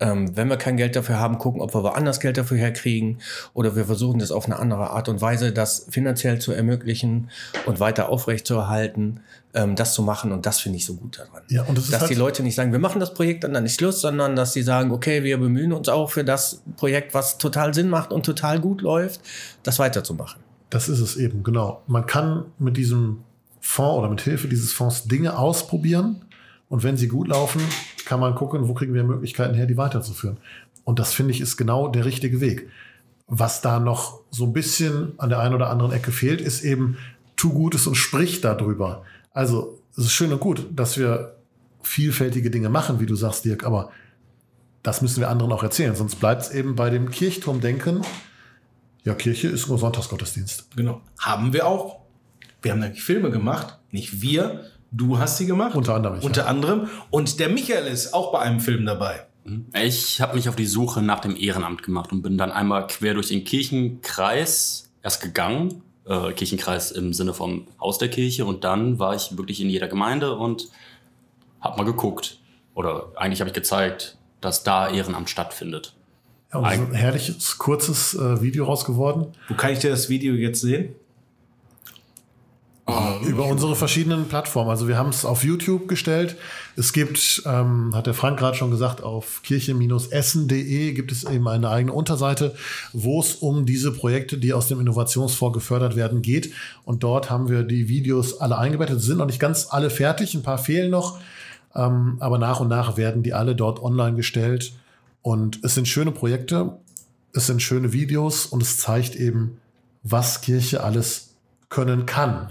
ähm, wenn wir kein Geld dafür haben, gucken, ob wir woanders Geld dafür herkriegen. Oder wir versuchen das auf eine andere Art und Weise, das finanziell zu ermöglichen und weiter aufrechtzuerhalten, ähm, das zu machen. Und das finde ich so gut daran. Ja, und das ist dass halt- die Leute nicht sagen, wir machen das Projekt und dann ist Schluss, sondern dass sie sagen, okay, wir bemühen uns auch für das Projekt, was total Sinn macht und total gut läuft, das weiterzumachen. Das ist es eben, genau. Man kann mit diesem Fonds oder mit Hilfe dieses Fonds Dinge ausprobieren und wenn sie gut laufen, kann man gucken, wo kriegen wir Möglichkeiten her, die weiterzuführen. Und das finde ich ist genau der richtige Weg. Was da noch so ein bisschen an der einen oder anderen Ecke fehlt, ist eben, tu Gutes und sprich darüber. Also, es ist schön und gut, dass wir vielfältige Dinge machen, wie du sagst, Dirk, aber das müssen wir anderen auch erzählen, sonst bleibt es eben bei dem Kirchturmdenken. Ja, Kirche ist nur Sonntagsgottesdienst. Genau. Haben wir auch. Wir haben nämlich Filme gemacht. Nicht wir. Du hast sie gemacht. Unter anderem ich, Unter ja. anderem. Und der Michael ist auch bei einem Film dabei. Ich habe mich auf die Suche nach dem Ehrenamt gemacht und bin dann einmal quer durch den Kirchenkreis erst gegangen. Äh, Kirchenkreis im Sinne vom Haus der Kirche. Und dann war ich wirklich in jeder Gemeinde und habe mal geguckt. oder eigentlich habe ich gezeigt, dass da Ehrenamt stattfindet. Ja, und so ein herrliches, kurzes äh, Video raus geworden. Wo kann ich dir das Video jetzt sehen? Über unsere verschiedenen Plattformen. Also wir haben es auf YouTube gestellt. Es gibt, ähm, hat der Frank gerade schon gesagt, auf kirche-essen.de gibt es eben eine eigene Unterseite, wo es um diese Projekte, die aus dem Innovationsfonds gefördert werden, geht. Und dort haben wir die Videos alle eingebettet. Sind noch nicht ganz alle fertig, ein paar fehlen noch. Ähm, aber nach und nach werden die alle dort online gestellt. Und es sind schöne Projekte, es sind schöne Videos und es zeigt eben, was Kirche alles können kann.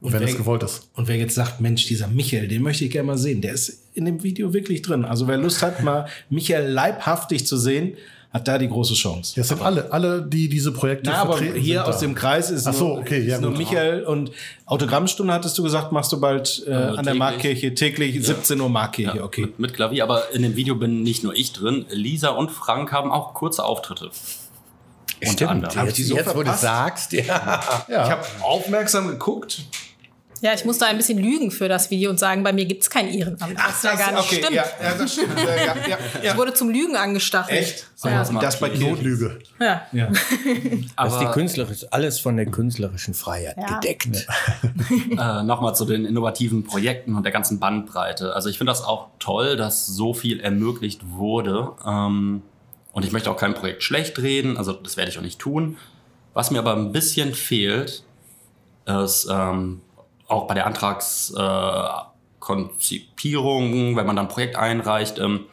Und wenn wer- es gewollt ist. Und wer jetzt sagt, Mensch, dieser Michael, den möchte ich gerne mal sehen, der ist in dem Video wirklich drin. Also wer Lust hat, mal Michael leibhaftig zu sehen, hat da die große Chance. Ja, es sind alle, alle, die diese Projekte Na, aber hier sind aus da. dem Kreis ist Ach so, nur, okay, ja, ist nur gut. Michael und Autogrammstunde hattest du gesagt, machst du bald äh, an der täglich. Markkirche täglich 17 Uhr Markkirche, okay. Mit, mit Klavier, aber in dem Video bin nicht nur ich drin. Lisa und Frank haben auch kurze Auftritte. Unter anderem. Hab ich die Jetzt, so jetzt wo du sagst, ja. Ja. Ich habe aufmerksam geguckt. Ja, ich musste ein bisschen lügen für das Video und sagen, bei mir gibt es kein Ehrenamt. Was ja gar nicht okay, stimmt. Ja, ja, das stimmt. Ja, ja, ja, Ich ja. wurde zum Lügen angestachelt. Echt? Ja. was Und das bei. Notlüge. Ja. Ja. Das ist Aber die künstlerische, alles von der künstlerischen Freiheit Ja. gedeckt. äh, nochmal zu den innovativen Projekten und der ganzen Bandbreite. Also ich finde das auch toll, dass so viel ermöglicht wurde. Ähm, und ich möchte auch kein Projekt schlecht reden, also das werde ich auch nicht tun. Was mir aber ein bisschen fehlt, ist ähm, auch bei der Antragskonzipierung, äh, wenn man dann ein Projekt einreicht, ähm,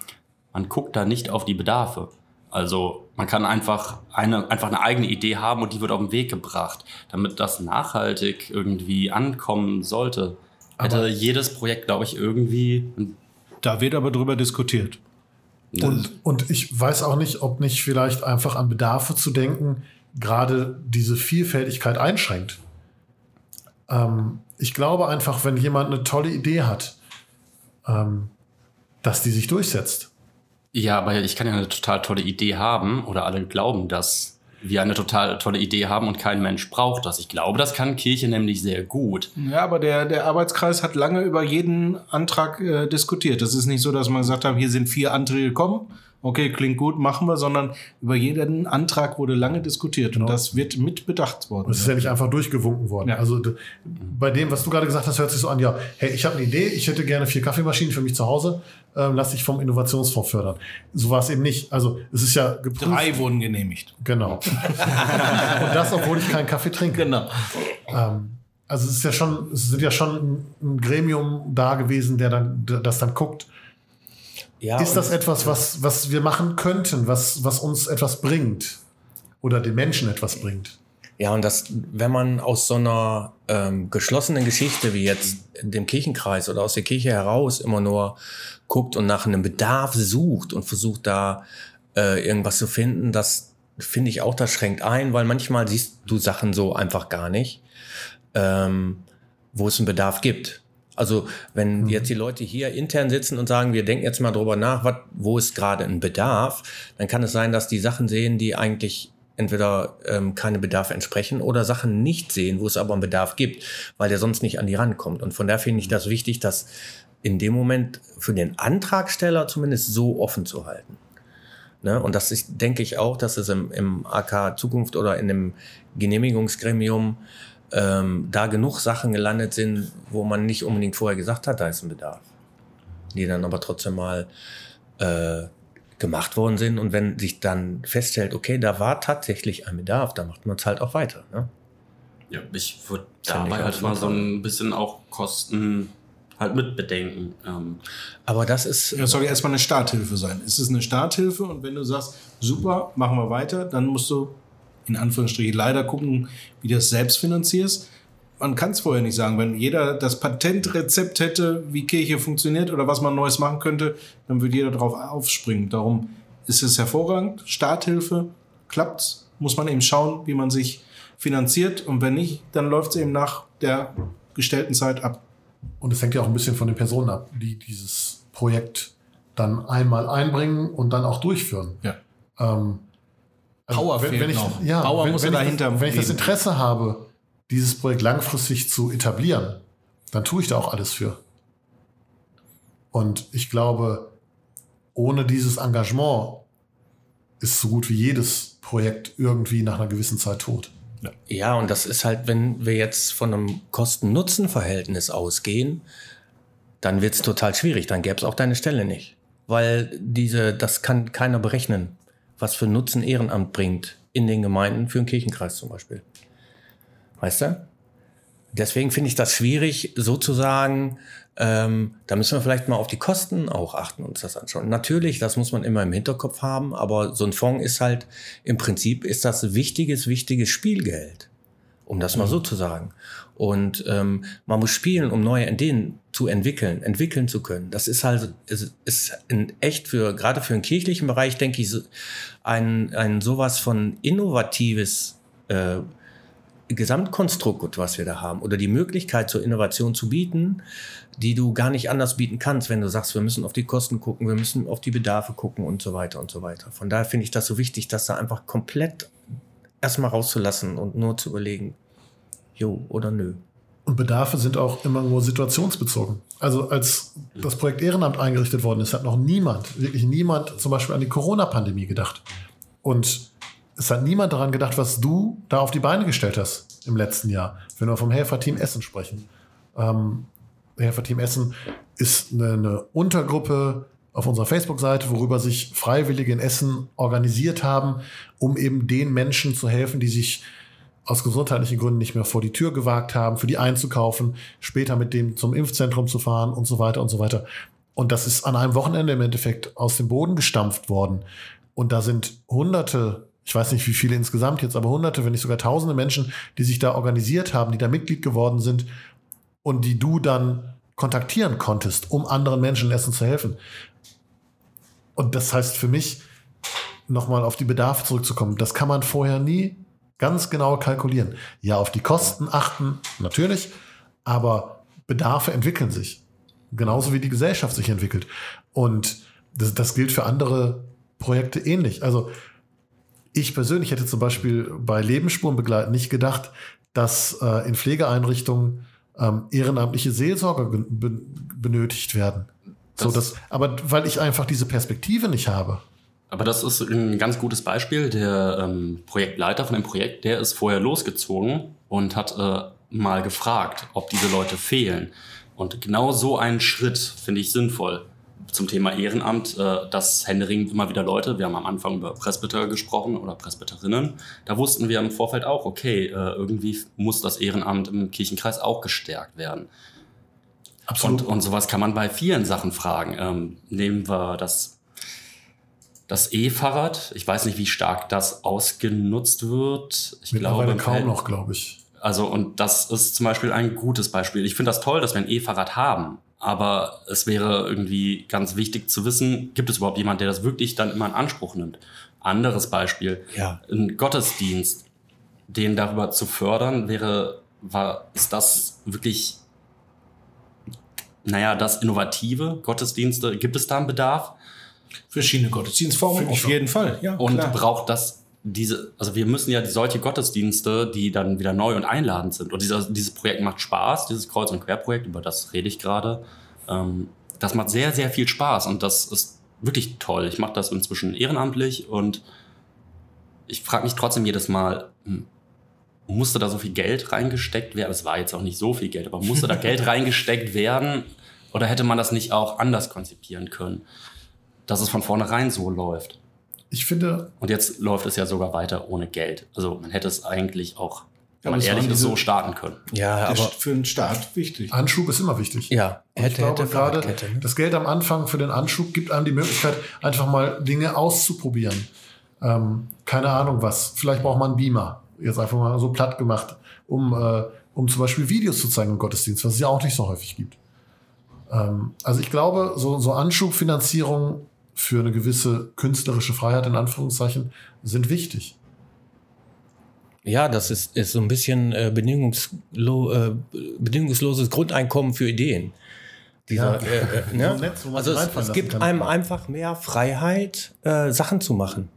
man guckt da nicht auf die Bedarfe. Also man kann einfach eine, einfach eine eigene Idee haben und die wird auf den Weg gebracht. Damit das nachhaltig irgendwie ankommen sollte, hätte jedes Projekt, glaube ich, irgendwie ein Da wird aber drüber diskutiert. Und, und ich weiß auch nicht, ob nicht vielleicht einfach an Bedarfe zu denken, gerade diese Vielfältigkeit einschränkt. Ähm, ich glaube einfach, wenn jemand eine tolle Idee hat, ähm, dass die sich durchsetzt. Ja, aber ich kann ja eine total tolle Idee haben oder alle glauben, dass wir eine total tolle Idee haben und kein Mensch braucht das. Ich glaube, das kann Kirche nämlich sehr gut. Ja, aber der, der Arbeitskreis hat lange über jeden Antrag äh, diskutiert. Das ist nicht so, dass man gesagt hat, hier sind vier Anträge gekommen. Okay, klingt gut, machen wir, sondern über jeden Antrag wurde lange diskutiert und das wird mit bedacht worden. Es ist ja nicht einfach durchgewunken worden. Ja. Also bei dem, was du gerade gesagt hast, hört sich so an, ja, hey, ich habe eine Idee, ich hätte gerne vier Kaffeemaschinen für mich zu Hause, ähm, lass dich vom Innovationsfonds fördern. So war es eben nicht. Also es ist ja geprüft. Drei wurden genehmigt. Genau. Und das, obwohl ich keinen Kaffee trinke. Genau. Also es ist ja schon, es sind ja schon ein- Gremium da gewesen, der dann, der das dann guckt. Ja, ist das etwas, was, was wir machen könnten, was, was uns etwas bringt? Oder den Menschen etwas bringt? Ja, und das, wenn man aus so einer ähm, geschlossenen Geschichte wie jetzt dem Kirchenkreis oder aus der Kirche heraus immer nur guckt und nach einem Bedarf sucht und versucht da äh, irgendwas zu finden, das finde ich auch, das schränkt ein, weil manchmal siehst du Sachen so einfach gar nicht, ähm, wo es einen Bedarf gibt. Also wenn jetzt die Leute hier intern sitzen und sagen, wir denken jetzt mal drüber nach, wat, wo ist gerade ein Bedarf, dann kann es sein, dass die Sachen sehen, die eigentlich entweder ähm, keine Bedarfe entsprechen oder Sachen nicht sehen, wo es aber einen Bedarf gibt, weil der sonst nicht an die rankommt. Und von daher finde ich das wichtig, das in dem Moment für den Antragsteller zumindest so offen zu halten. Ne? Und das ist, denke ich auch, dass es im, im AK Zukunft oder in dem Genehmigungsgremium ähm, da genug Sachen gelandet sind, wo man nicht unbedingt vorher gesagt hat, da ist ein Bedarf. Die dann aber trotzdem mal äh, gemacht worden sind. Und wenn sich dann feststellt, okay, da war tatsächlich ein Bedarf, dann macht man es halt auch weiter. Ne? Ja, ich würde ich dabei halt mal so ein bisschen auch Kosten halt mitbedenken. Ähm, Aber das ist, Das soll ja erstmal eine Starthilfe sein. Es ist eine Starthilfe und wenn du sagst, super, machen wir weiter, dann musst du in Anführungsstrichen leider gucken, wie du das selbst finanzierst. Man kann es vorher nicht sagen. Wenn jeder das Patentrezept hätte, wie Kirche funktioniert oder was man Neues machen könnte, dann würde jeder darauf aufspringen. Darum ist es hervorragend. Starthilfe, klappt's, muss man eben schauen, wie man sich finanziert. Und wenn nicht, dann läuft es eben nach der gestellten Zeit ab. Und es hängt ja auch ein bisschen von den Personen ab, die dieses Projekt dann einmal einbringen und dann auch durchführen. Ja. Ähm, Power wenn, fehlt wenn ich, noch. Ja, Power wenn, muss wenn ja dahinter das, Wenn ich das. Interesse habe, dieses Projekt langfristig zu etablieren, dann tue ich da auch alles für. Und ich glaube, ohne dieses Engagement ist so gut wie jedes Projekt irgendwie nach einer gewissen Zeit tot. Ja, und das ist halt, wenn wir jetzt von einem Kosten-Nutzen-Verhältnis ausgehen, dann wird es total schwierig. Dann gäbe es auch deine Stelle nicht. Weil diese, das kann keiner berechnen, was für Nutzen Ehrenamt bringt in den Gemeinden für einen Kirchenkreis zum Beispiel. Weißt du? Deswegen finde ich das schwierig, sozusagen, ähm, da müssen wir vielleicht mal auf die Kosten auch achten und uns das anschauen. Natürlich, das muss man immer im Hinterkopf haben, aber so ein Fonds ist halt, im Prinzip ist das wichtiges, wichtiges Spielgeld, um das mal so zu sagen. Und ähm, man muss spielen, um neue Ideen zu entwickeln, entwickeln zu können. Das ist halt, ist, ist in echt für, gerade für den kirchlichen Bereich, denke ich, ein, ein sowas von innovatives äh, Gesamtkonstrukt, was wir da haben, oder die Möglichkeit zur Innovation zu bieten, die du gar nicht anders bieten kannst, wenn du sagst, wir müssen auf die Kosten gucken, wir müssen auf die Bedarfe gucken und so weiter und so weiter. Von daher finde ich das so wichtig, das da einfach komplett erstmal rauszulassen und nur zu überlegen, jo oder nö. Und Bedarfe sind auch immer nur situationsbezogen. Also als das Projekt Ehrenamt eingerichtet worden ist, hat noch niemand, wirklich niemand zum Beispiel an die Corona-Pandemie gedacht. Und es hat niemand daran gedacht, was du da auf die Beine gestellt hast im letzten Jahr, wenn wir vom Helferteam Essen sprechen. Ähm, Helferteam Essen ist eine, eine Untergruppe auf unserer Facebook-Seite, worüber sich Freiwillige in Essen organisiert haben, um eben den Menschen zu helfen, die sich aus gesundheitlichen Gründen nicht mehr vor die Tür gewagt haben, für die einzukaufen, später mit dem zum Impfzentrum zu fahren und so weiter und so weiter. Und das ist an einem Wochenende im Endeffekt aus dem Boden gestampft worden. Und da sind hunderte, ich weiß nicht wie viele insgesamt jetzt, aber hunderte, wenn nicht sogar tausende Menschen, die sich da organisiert haben, die da Mitglied geworden sind und die du dann kontaktieren konntest, um anderen Menschen Essen zu helfen. Und das heißt für mich, nochmal auf die Bedarfe zurückzukommen, das kann man vorher nie Ganz genau kalkulieren. Ja, auf die Kosten achten, natürlich, aber Bedarfe entwickeln sich. Genauso wie die Gesellschaft sich entwickelt. Und das, das gilt für andere Projekte ähnlich. Also ich persönlich hätte zum Beispiel bei Lebensspuren begleiten nicht gedacht, dass äh, in Pflegeeinrichtungen ähm, ehrenamtliche Seelsorger benötigt werden. Das so, das, aber weil ich einfach diese Perspektive nicht habe. Aber das ist ein ganz gutes Beispiel. Der ähm, Projektleiter von dem Projekt, der ist vorher losgezogen und hat äh, mal gefragt, ob diese Leute fehlen. Und genau so einen Schritt finde ich sinnvoll zum Thema Ehrenamt, äh, das händeringend immer wieder Leute, wir haben am Anfang über Presbyter gesprochen oder Presbyterinnen, da wussten wir im Vorfeld auch, okay, äh, irgendwie muss das Ehrenamt im Kirchenkreis auch gestärkt werden. Absolut. Und, und sowas kann man bei vielen Sachen fragen. Ähm, nehmen wir das das E-Fahrrad, ich weiß nicht, wie stark das ausgenutzt wird. Ich Mittlerweile glaube, kaum noch, glaube ich. Also, und das ist zum Beispiel ein gutes Beispiel. Ich finde das toll, dass wir ein E-Fahrrad haben. Aber es wäre irgendwie ganz wichtig zu wissen, gibt es überhaupt jemand, der das wirklich dann immer in Anspruch nimmt? Anderes Beispiel. Ja. Ein Gottesdienst, den darüber zu fördern, wäre, war, ist das wirklich, naja, das Innovative? Gottesdienste, gibt es da einen Bedarf? Verschiedene Gottesdienstformen, auf jeden Fall. Ja, und klar. braucht das diese, also wir müssen ja solche Gottesdienste, die dann wieder neu und einladend sind. Und dieser, dieses Projekt macht Spaß, dieses Kreuz- und Querprojekt, über das rede ich gerade. Ähm, das macht sehr, sehr viel Spaß und das ist wirklich toll. Ich mache das inzwischen ehrenamtlich und ich frage mich trotzdem jedes Mal, hm, musste da so viel Geld reingesteckt werden? Es war jetzt auch nicht so viel Geld, aber musste da Geld reingesteckt werden? Oder hätte man das nicht auch anders konzipieren können? Dass es von vornherein so läuft. Ich finde. Und jetzt läuft es ja sogar weiter ohne Geld. Also man hätte es eigentlich auch, wenn man ehrlich ist, so starten können. Ja, aber für einen Start wichtig. Anschub ist immer wichtig. Ja, hätte, ich glaube hätte gerade, ne? das Geld am Anfang für den Anschub gibt einem die Möglichkeit, einfach mal Dinge auszuprobieren. Ähm, keine Ahnung was. Vielleicht braucht man einen Beamer. Jetzt einfach mal so platt gemacht, um, äh, um zum Beispiel Videos zu zeigen im Gottesdienst, was es ja auch nicht so häufig gibt. Ähm, also ich glaube, so, so Anschubfinanzierung für eine gewisse künstlerische Freiheit in Anführungszeichen sind wichtig. Ja, das ist, ist so ein bisschen äh, bedingungslo äh, bedingungsloses Grundeinkommen für Ideen. Dieser, ja. äh, äh ne? so nett, also es, es gibt einem einfach mehr Freiheit, äh, Sachen zu machen,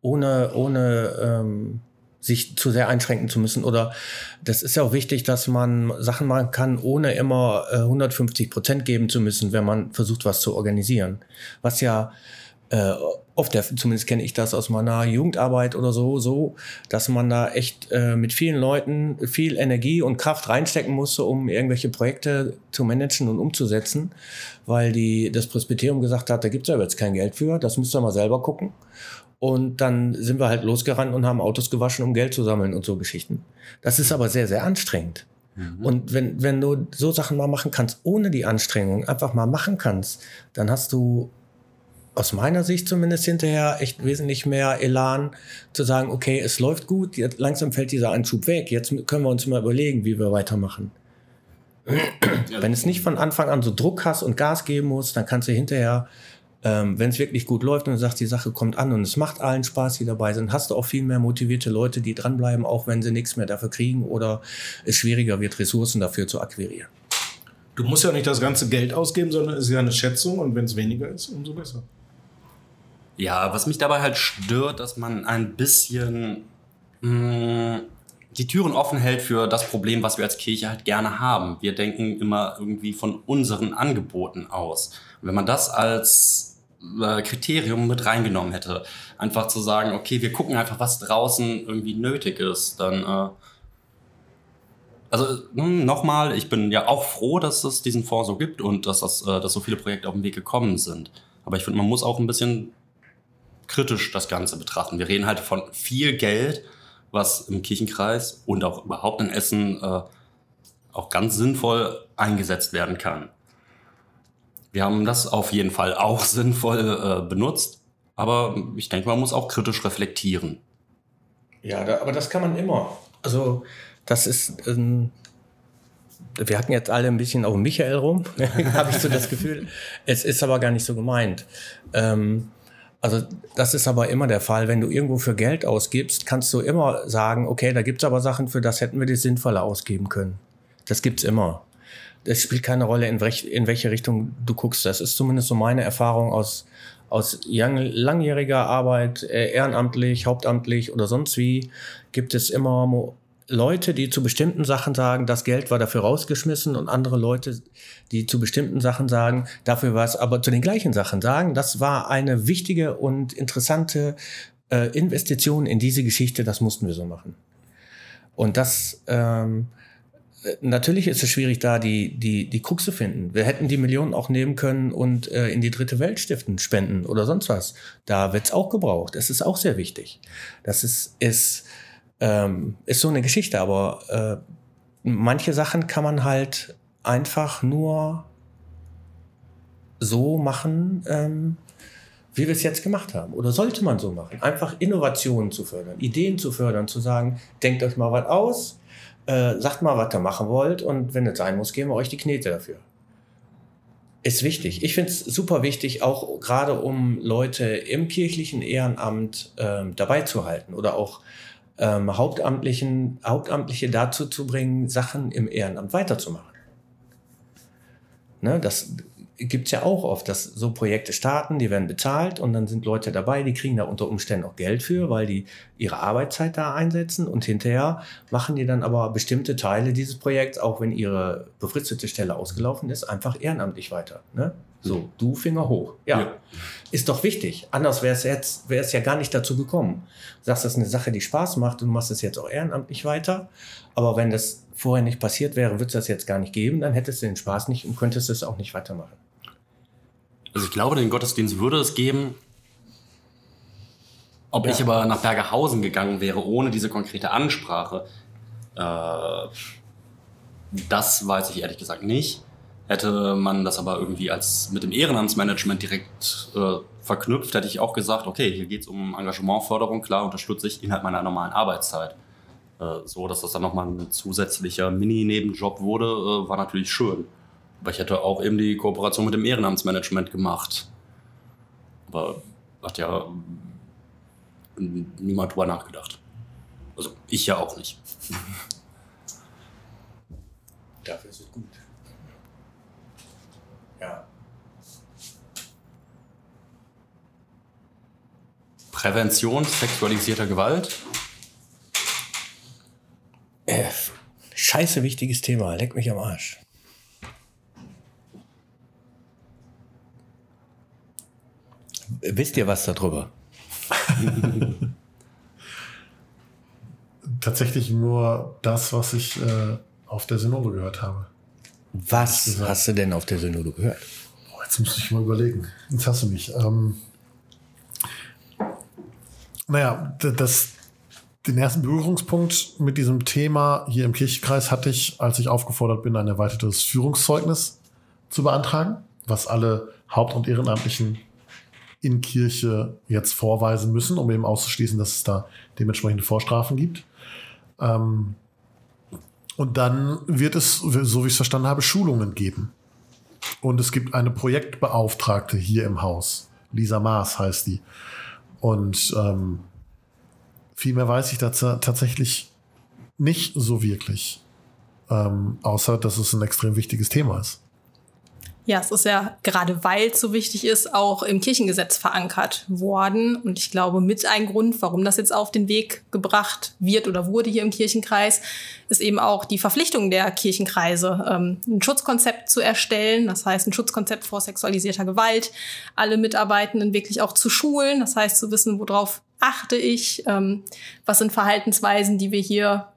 ohne, ohne ähm, sich zu sehr einschränken zu müssen. Oder das ist ja auch wichtig, dass man Sachen machen kann, ohne immer äh, 150 Prozent geben zu müssen, wenn man versucht, was zu organisieren. Was ja äh, oft, der, zumindest kenne ich das aus meiner Jugendarbeit oder so, so, dass man da echt äh, mit vielen Leuten viel Energie und Kraft reinstecken musste, um irgendwelche Projekte zu managen und umzusetzen, weil die das Presbyterium gesagt hat, da gibt's ja jetzt kein Geld für, das müsst ihr mal selber gucken. Und dann sind wir halt losgerannt und haben Autos gewaschen, um Geld zu sammeln und so Geschichten. Das ist aber sehr, sehr anstrengend. Mhm. Und wenn, wenn du so Sachen mal machen kannst, ohne die Anstrengung, einfach mal machen kannst, dann hast du aus meiner Sicht zumindest hinterher echt wesentlich mehr Elan zu sagen, okay, es läuft gut, jetzt langsam fällt dieser Anschub weg, jetzt können wir uns mal überlegen, wie wir weitermachen. Wenn es nicht von Anfang an so Druck hast und Gas geben musst, dann kannst du hinterher ähm, wenn es wirklich gut läuft und du sagst, die Sache kommt an und es macht allen Spaß, die dabei sind, hast du auch viel mehr motivierte Leute, die dranbleiben, auch wenn sie nichts mehr dafür kriegen oder es schwieriger wird, Ressourcen dafür zu akquirieren. Du musst ja nicht das ganze Geld ausgeben, sondern es ist ja eine Schätzung und wenn es weniger ist, umso besser. Ja, was mich dabei halt stört, dass man ein bisschen mh, mm, die Türen offen hält für das Problem, was wir als Kirche halt gerne haben. Wir denken immer irgendwie von unseren Angeboten aus. Und wenn man das als äh, Kriterium mit reingenommen hätte. Einfach zu sagen, okay, wir gucken einfach, was draußen irgendwie nötig ist. Dann, äh, also hm, nochmal, ich bin ja auch froh, dass es diesen Fonds so gibt und dass, das, äh, dass so viele Projekte auf den Weg gekommen sind. Aber ich finde, man muss auch ein bisschen kritisch das Ganze betrachten. Wir reden halt von viel Geld, was im Kirchenkreis und auch überhaupt in Essen äh, auch ganz sinnvoll eingesetzt werden kann. Wir haben das auf jeden Fall auch sinnvoll äh, benutzt, aber ich denke, man muss auch kritisch reflektieren. Ja, da, aber das kann man immer. Also das ist, ähm, wir hatten jetzt alle ein bisschen auf Michael rum, habe ich so das Gefühl. Es ist aber gar nicht so gemeint. Ähm, also das ist aber immer der Fall. Wenn du irgendwo für Geld ausgibst, kannst du immer sagen, okay, da gibt's aber Sachen, für das hätten wir die sinnvoller ausgeben können. Das gibt's immer es spielt keine Rolle, in, welch, in welche Richtung du guckst. Das ist zumindest so meine Erfahrung aus, aus langjähriger Arbeit, äh, ehrenamtlich, hauptamtlich oder sonst wie, gibt es immer Leute, die zu bestimmten Sachen sagen, das Geld war dafür rausgeschmissen und andere Leute, die zu bestimmten Sachen sagen, dafür war es aber zu den gleichen Sachen sagen, das war eine wichtige und interessante äh, Investition in diese Geschichte, das mussten wir so machen. Und das, ähm, natürlich ist es schwierig, da die, die, die Krux zu finden. Wir hätten die Millionen auch nehmen können und äh, in die dritte Welt stiften, spenden oder sonst was. Da wird's auch gebraucht. Das ist auch sehr wichtig. Das ist, ist, ähm, ist so eine Geschichte, aber äh, manche Sachen kann man halt einfach nur so machen, ähm, wie wir es jetzt gemacht haben. Oder sollte man so machen? Einfach Innovationen zu fördern, Ideen zu fördern, zu sagen, denkt euch mal was aus, äh, sagt mal, was ihr machen wollt und wenn es sein muss, geben wir euch die Knete dafür. Ist wichtig. Ich finde es super wichtig, auch gerade um Leute im kirchlichen Ehrenamt ähm, dabei zu halten oder auch ähm, Hauptamtlichen, Hauptamtliche dazu zu bringen, Sachen im Ehrenamt weiterzumachen. Ne, das, gibt es ja auch oft, dass so Projekte starten, die werden bezahlt und dann sind Leute dabei, die kriegen da unter Umständen auch Geld für, weil die ihre Arbeitszeit da einsetzen und hinterher machen die dann aber bestimmte Teile dieses Projekts, auch wenn ihre befristete Stelle ausgelaufen ist, einfach ehrenamtlich weiter. Ne? So, du Finger hoch. Ja, ja. ist doch wichtig. Anders wäre es jetzt, wäre es ja gar nicht dazu gekommen. Du sagst, das ist eine Sache, die Spaß macht und du machst es jetzt auch ehrenamtlich weiter. Aber wenn das vorher nicht passiert wäre, würde es das jetzt gar nicht geben, dann hättest du den Spaß nicht und könntest es auch nicht weitermachen. Also ich glaube, den Gottesdienst würde es geben. Ob ja. ich aber nach Bergerhausen gegangen wäre, ohne diese konkrete Ansprache, äh, das weiß ich ehrlich gesagt nicht. Hätte man das aber irgendwie als mit dem Ehrenamtsmanagement direkt äh, verknüpft, hätte ich auch gesagt, okay, hier geht es um Engagementförderung, klar unterstütze ich innerhalb meiner normalen Arbeitszeit. Äh, so, dass das dann nochmal ein zusätzlicher Mini-Nebenjob wurde, äh, war natürlich schön. Aber ich hätte auch eben die Kooperation mit dem Ehrenamtsmanagement gemacht. Aber hat ja niemand drüber nachgedacht. Also ich ja auch nicht. Dafür ist es gut. Prävention sexualisierter Gewalt. scheiße wichtiges Thema. Leck mich am Arsch. Wisst ihr was darüber? Tatsächlich nur das, was ich äh, auf der Synode gehört habe. Was hast du denn auf der Synode gehört? Jetzt muss ich mal überlegen. Jetzt hast du mich. Ähm, naja, das, den ersten Berührungspunkt mit diesem Thema hier im Kirchenkreis hatte ich, als ich aufgefordert bin, ein erweitertes Führungszeugnis zu beantragen, was alle Haupt- und Ehrenamtlichen in Kirche jetzt vorweisen müssen, um eben auszuschließen, dass es da dementsprechende Vorstrafen gibt. Ähm, und dann wird es, so wie ich es verstanden habe, Schulungen geben. Und es gibt eine Projektbeauftragte hier im Haus. Lisa Maas heißt die. Und ähm, viel mehr weiß ich dazu tatsächlich nicht so wirklich. Ähm, außer, dass es ein extrem wichtiges Thema ist. Ja, es ist ja gerade weil es so wichtig ist, auch im Kirchengesetz verankert worden. Und ich glaube, mit ein Grund, warum das jetzt auf den Weg gebracht wird oder wurde hier im Kirchenkreis, ist eben auch die Verpflichtung der Kirchenkreise, ähm, ein Schutzkonzept zu erstellen. Das heißt, ein Schutzkonzept vor sexualisierter Gewalt, alle Mitarbeitenden wirklich auch zu schulen. Das heißt, zu wissen, worauf achte ich, ähm, was sind Verhaltensweisen, die wir hier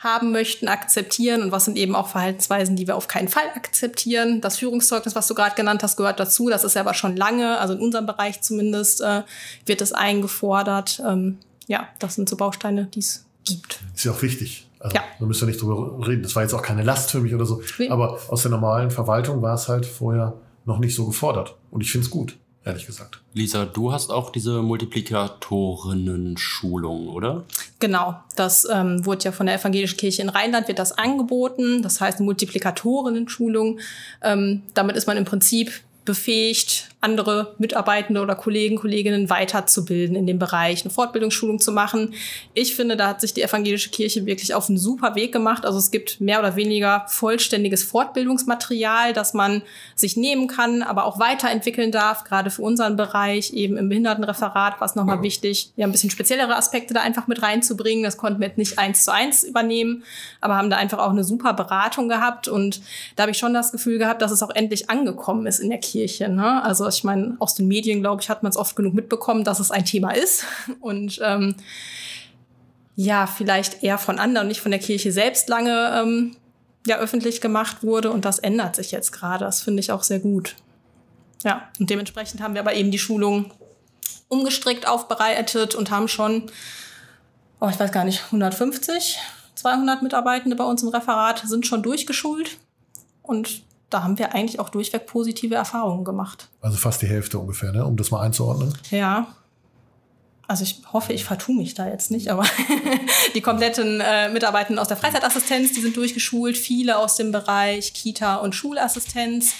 haben möchten, akzeptieren und was sind eben auch Verhaltensweisen, die wir auf keinen Fall akzeptieren. Das Führungszeugnis, was du gerade genannt hast, gehört dazu. Das ist ja aber schon lange, also in unserem Bereich zumindest, äh, wird es eingefordert. Ähm, ja, das sind so Bausteine, die es gibt. Ist ja auch wichtig. Also, Ja. Wir müssen ja nicht drüber reden. Das war jetzt auch keine Last für mich oder so. Nee. Aber aus der normalen Verwaltung war es halt vorher noch nicht so gefordert. Und ich finde es gut, ehrlich gesagt. Lisa, du hast auch diese Multiplikatorinnen-Schulung, oder? Genau, das ähm, wurde ja von der Evangelischen Kirche in Rheinland, wird das angeboten. Das heißt Multiplikatorinnen-Schulung. Ähm, damit ist man im Prinzip befähigt, andere Mitarbeitende oder Kollegen, Kolleginnen weiterzubilden in dem Bereich, eine Fortbildungsschulung zu machen. Ich finde, da hat sich die evangelische Kirche wirklich auf einen super Weg gemacht. Also es gibt mehr oder weniger vollständiges Fortbildungsmaterial, das man sich nehmen kann, aber auch weiterentwickeln darf, gerade für unseren Bereich, eben im Behindertenreferat, was nochmal wichtig, ja, ein bisschen speziellere Aspekte da einfach mit reinzubringen. Das konnten wir jetzt nicht eins zu eins übernehmen, aber haben da einfach auch eine super Beratung gehabt und da habe ich schon das Gefühl gehabt, dass es auch endlich angekommen ist in der Kirche. Ne? Also ich meine, aus den Medien, glaube ich, hat man es oft genug mitbekommen, dass es ein Thema ist. Und ähm, ja, vielleicht eher von anderen, nicht von der Kirche selbst lange ähm, ja, öffentlich gemacht wurde. Und das ändert sich jetzt gerade. Das finde ich auch sehr gut. Ja, und dementsprechend haben wir aber eben die Schulung umgestrickt aufbereitet und haben schon, oh, ich weiß gar nicht, 150, 200 Mitarbeitende bei uns im Referat sind schon durchgeschult. Und da haben wir eigentlich auch durchweg positive Erfahrungen gemacht. Also fast die Hälfte ungefähr, ne? um das mal einzuordnen. Ja. Also ich hoffe, ich vertue mich da jetzt nicht, aber die kompletten äh, Mitarbeitenden aus der Freizeitassistenz, die sind durchgeschult, viele aus dem Bereich Kita und Schulassistenz.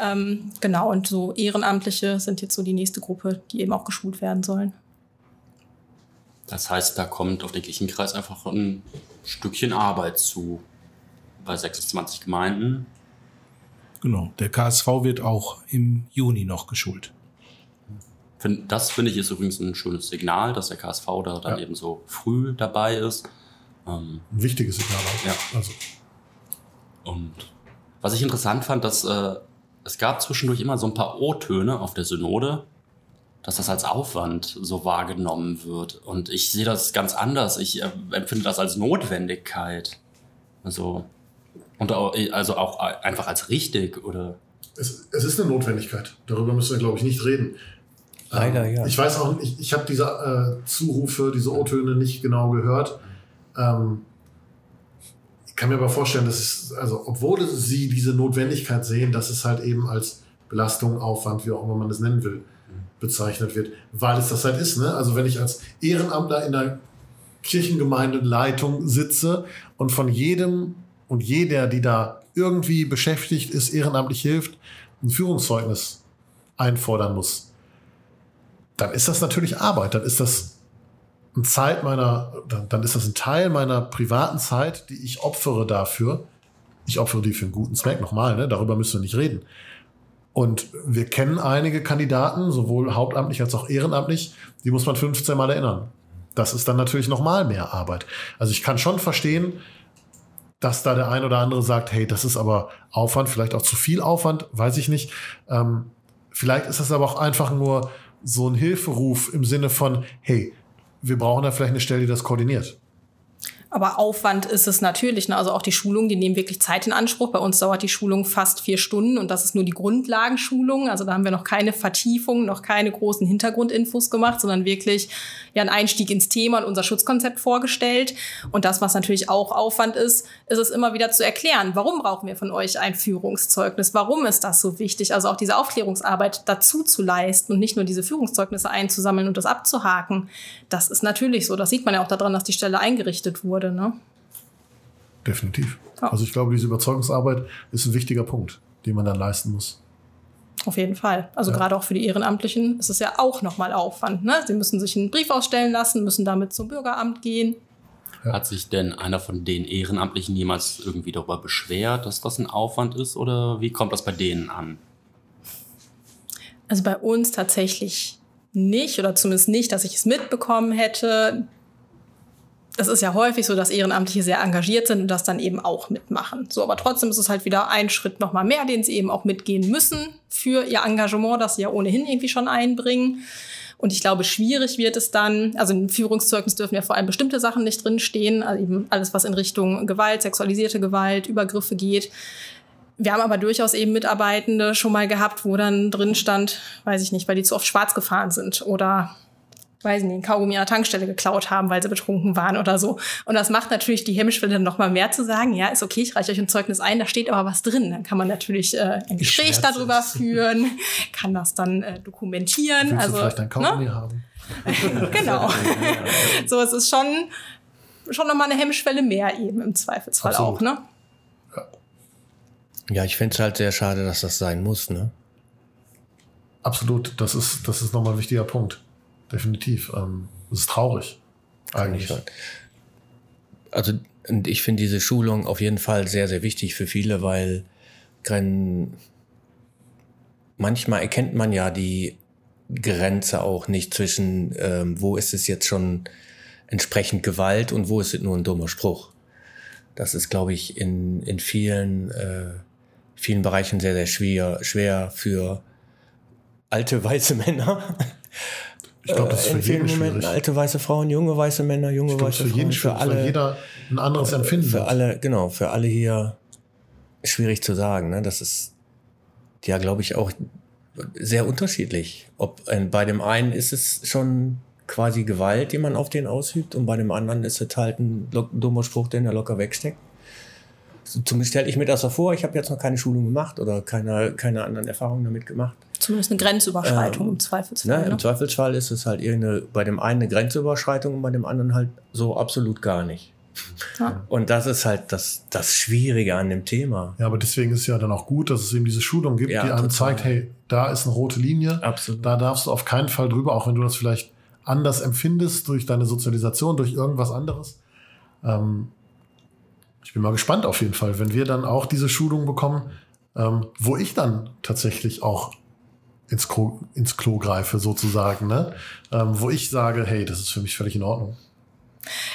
Ähm, genau, und so Ehrenamtliche sind jetzt so die nächste Gruppe, die eben auch geschult werden sollen. Das heißt, da kommt auf den Kirchenkreis einfach ein Stückchen Arbeit zu. Bei 26 Gemeinden. Genau. Der KSV wird auch im Juni noch geschult. Das finde ich ist übrigens ein schönes Signal, dass der KSV da dann Ja. eben so früh dabei ist. Ähm, Ein wichtiges Signal auch. Ja. Also, Und was ich interessant fand, dass äh, es gab zwischendurch immer so ein paar O-Töne auf der Synode, dass das als Aufwand so wahrgenommen wird. Und ich sehe das ganz anders. Ich äh, empfinde das als Notwendigkeit. Also, und auch, also auch einfach als richtig oder es, es ist eine Notwendigkeit. Darüber müssen wir, glaube ich, nicht reden. Leider, Ähm, ja. Ich weiß auch, ich, ich habe diese äh, Zurufe, diese O-Töne nicht genau gehört. Ähm, ich kann mir aber vorstellen, dass es, also, obwohl sie diese Notwendigkeit sehen, dass es halt eben als Belastung, Aufwand, wie auch immer man es nennen will, bezeichnet wird, weil es das halt ist. Ne? Also, wenn ich als Ehrenamtler in der Kirchengemeindeleitung sitze und von jedem und jeder, die da irgendwie beschäftigt ist, ehrenamtlich hilft, ein Führungszeugnis einfordern muss, dann ist das natürlich Arbeit. Dann ist das eine Zeit meiner, dann ist das ein Teil meiner privaten Zeit, die ich opfere dafür. Ich opfere die für einen guten Zweck. Nochmal, ne? darüber müssen wir nicht reden. Und wir kennen einige Kandidaten, sowohl hauptamtlich als auch ehrenamtlich, die muss man 15 Mal erinnern. Das ist dann natürlich nochmal mehr Arbeit. Also ich kann schon verstehen, dass da der ein oder andere sagt, hey, das ist aber Aufwand, vielleicht auch zu viel Aufwand, weiß ich nicht. Ähm, vielleicht ist das aber auch einfach nur so ein Hilferuf im Sinne von, hey, wir brauchen da vielleicht eine Stelle, die das koordiniert. Aber Aufwand ist es natürlich. Ne? Also auch die Schulungen, die nehmen wirklich Zeit in Anspruch. Bei uns dauert die Schulung fast vier Stunden und das ist nur die Grundlagenschulung. Also da haben wir noch keine Vertiefung, noch keine großen Hintergrundinfos gemacht, sondern wirklich ja einen Einstieg ins Thema und unser Schutzkonzept vorgestellt. Und das, was natürlich auch Aufwand ist, ist es immer wieder zu erklären, warum brauchen wir von euch ein Führungszeugnis? Warum ist das so wichtig? Also auch diese Aufklärungsarbeit dazu zu leisten und nicht nur diese Führungszeugnisse einzusammeln und das abzuhaken. Das ist natürlich so. Das sieht man ja auch daran, dass die Stelle eingerichtet wurde wurde. Ne? Definitiv. Ja. Also ich glaube, diese Überzeugungsarbeit ist ein wichtiger Punkt, den man dann leisten muss. Auf jeden Fall. Also ja. gerade auch für die Ehrenamtlichen ist es ja auch nochmal Aufwand. Ne? Sie müssen sich einen Brief ausstellen lassen, müssen damit zum Bürgeramt gehen. Ja. Hat sich denn einer von den Ehrenamtlichen jemals irgendwie darüber beschwert, dass das ein Aufwand ist? Oder wie kommt das bei denen an? Also bei uns tatsächlich nicht oder zumindest nicht, dass ich es mitbekommen hätte es ist ja häufig so, dass Ehrenamtliche sehr engagiert sind und das dann eben auch mitmachen. So, aber trotzdem ist es halt wieder ein Schritt nochmal mehr, den sie eben auch mitgehen müssen für ihr Engagement, das sie ja ohnehin irgendwie schon einbringen. Und ich glaube, schwierig wird es dann, also im Führungszeugnis dürfen ja vor allem bestimmte Sachen nicht drinstehen, also eben alles, was in Richtung Gewalt, sexualisierte Gewalt, Übergriffe geht. Wir haben aber durchaus eben Mitarbeitende schon mal gehabt, wo dann drin stand, weiß ich nicht, weil die zu oft schwarz gefahren sind oder weiß nicht, einen Kaugummi an der Tankstelle geklaut haben, weil sie betrunken waren oder so. Und das macht natürlich die Hemmschwelle dann noch mal mehr zu sagen, ja, ist okay, ich reiche euch ein Zeugnis ein, da steht aber was drin. Dann kann man natürlich äh, ein Gespräch darüber es. führen, kann das dann äh, dokumentieren. Willst also du vielleicht ein Kaugummi ne? haben. genau. so, es ist schon, schon noch mal eine Hemmschwelle mehr eben im Zweifelsfall Absolut. auch, ne? Ja, ich finde es halt sehr schade, dass das sein muss, ne? Absolut, das ist, das ist nochmal ein wichtiger Punkt definitiv. Ähm, es ist traurig. Eigentlich. Also, und ich finde diese Schulung auf jeden Fall sehr, sehr wichtig für viele, weil manchmal erkennt man ja die Grenze auch nicht zwischen, ähm, wo ist es jetzt schon entsprechend Gewalt und wo ist es nur ein dummer Spruch. Das ist, glaube ich, in, in vielen, äh, vielen Bereichen sehr, sehr schwer, schwer für alte weiße Männer ich glaube, das ist für jeden Momenten alte weiße Frauen, junge weiße Männer, junge ich weiße für Frauen, jeden für alle. Für jeder ein anderes Empfinden. Für alle, genau, für alle hier schwierig zu sagen. Ne? Das ist ja, glaube ich, auch sehr unterschiedlich. Ob äh, bei dem einen ist es schon quasi Gewalt, die man auf den ausübt, und bei dem anderen ist es halt ein dummer Spruch, den er locker wegsteckt. Zumindest stelle ich mir das so vor. Ich habe jetzt noch keine Schulung gemacht oder keine, keine anderen Erfahrungen damit gemacht. Zumindest eine Grenzüberschreitung ähm, im Zweifelsfall. Ne, ne? Im Zweifelsfall ist es halt irgendeine, bei dem einen eine Grenzüberschreitung und bei dem anderen halt so absolut gar nicht. Ja. Und das ist halt das, das Schwierige an dem Thema. Ja, aber deswegen ist es ja dann auch gut, dass es eben diese Schulung gibt, ja, die einem total. zeigt, hey, da ist eine rote Linie. Absolut. Da darfst du auf keinen Fall drüber, auch wenn du das vielleicht anders empfindest durch deine Sozialisation, durch irgendwas anderes. Ähm, ich bin mal gespannt auf jeden Fall, wenn wir dann auch diese Schulung bekommen, ähm, wo ich dann tatsächlich auch ins Klo, ins Klo greife, sozusagen, ne? Ähm, wo ich sage, hey, das ist für mich völlig in Ordnung.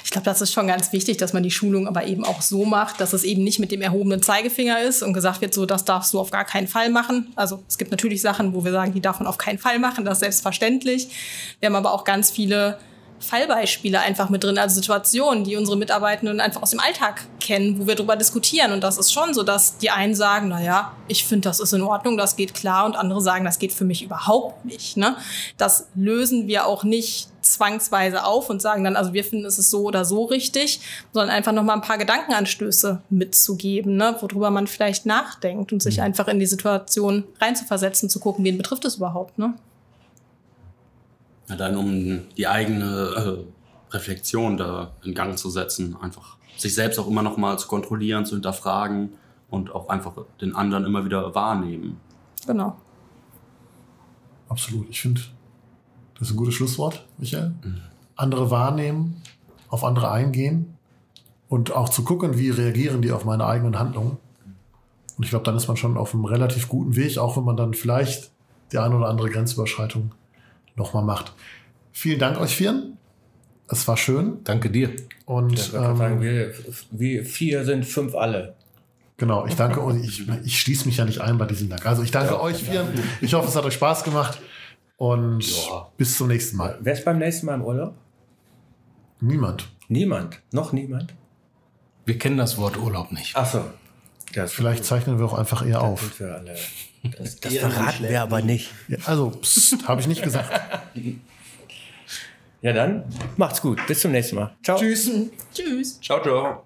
Ich glaube, das ist schon ganz wichtig, dass man die Schulung aber eben auch so macht, dass es eben nicht mit dem erhobenen Zeigefinger ist und gesagt wird, so, das darfst du auf gar keinen Fall machen. Also es gibt natürlich Sachen, wo wir sagen, die darf man auf keinen Fall machen, das ist selbstverständlich. Wir haben aber auch ganz viele Fallbeispiele einfach mit drin, also Situationen, die unsere Mitarbeitenden einfach aus dem Alltag kennen, wo wir darüber diskutieren. Und das ist schon so, dass die einen sagen, na ja, ich finde, das ist in Ordnung, das geht klar, und andere sagen, das geht für mich überhaupt nicht. Ne? Das lösen wir auch nicht zwangsweise auf und sagen dann, also wir finden, es ist so oder so richtig, sondern einfach noch mal ein paar Gedankenanstöße mitzugeben, ne, worüber man vielleicht nachdenkt und sich mhm. einfach in die Situation reinzuversetzen, zu gucken, wen betrifft es überhaupt, ne? Ja, dann um die eigene äh, Reflexion da in Gang zu setzen, einfach sich selbst auch immer noch mal zu kontrollieren, zu hinterfragen und auch einfach den anderen immer wieder wahrnehmen. Genau. Absolut. Ich finde, das ist ein gutes Schlusswort, Michael. Mhm. Andere wahrnehmen, auf andere eingehen und auch zu gucken, wie reagieren die auf meine eigenen Handlungen. Und ich glaube, dann ist man schon auf einem relativ guten Weg, auch wenn man dann vielleicht die eine oder andere Grenzüberschreitung nochmal macht. Vielen Dank euch vieren. Es war schön. Danke dir. Und würde sagen, ähm, wir, wir vier sind fünf alle. genau, ich danke und ich, ich schließe mich ja nicht ein bei diesem Dank. Also ich danke euch vier. Ich hoffe, es hat euch Spaß gemacht. Und bis zum nächsten Mal. Wer ist beim nächsten Mal im Urlaub? Niemand. Niemand. Noch niemand? Wir kennen das Wort Urlaub nicht. Ach so. Das Vielleicht zeichnen wir auch einfach eher auf. sind wir alle. Das, das verraten wir aber nicht. Ja, also, psst, habe ich nicht gesagt. Ja, dann macht's gut. Bis zum nächsten Mal. Ciao. Tschüss. Tschüss. Ciao, ciao.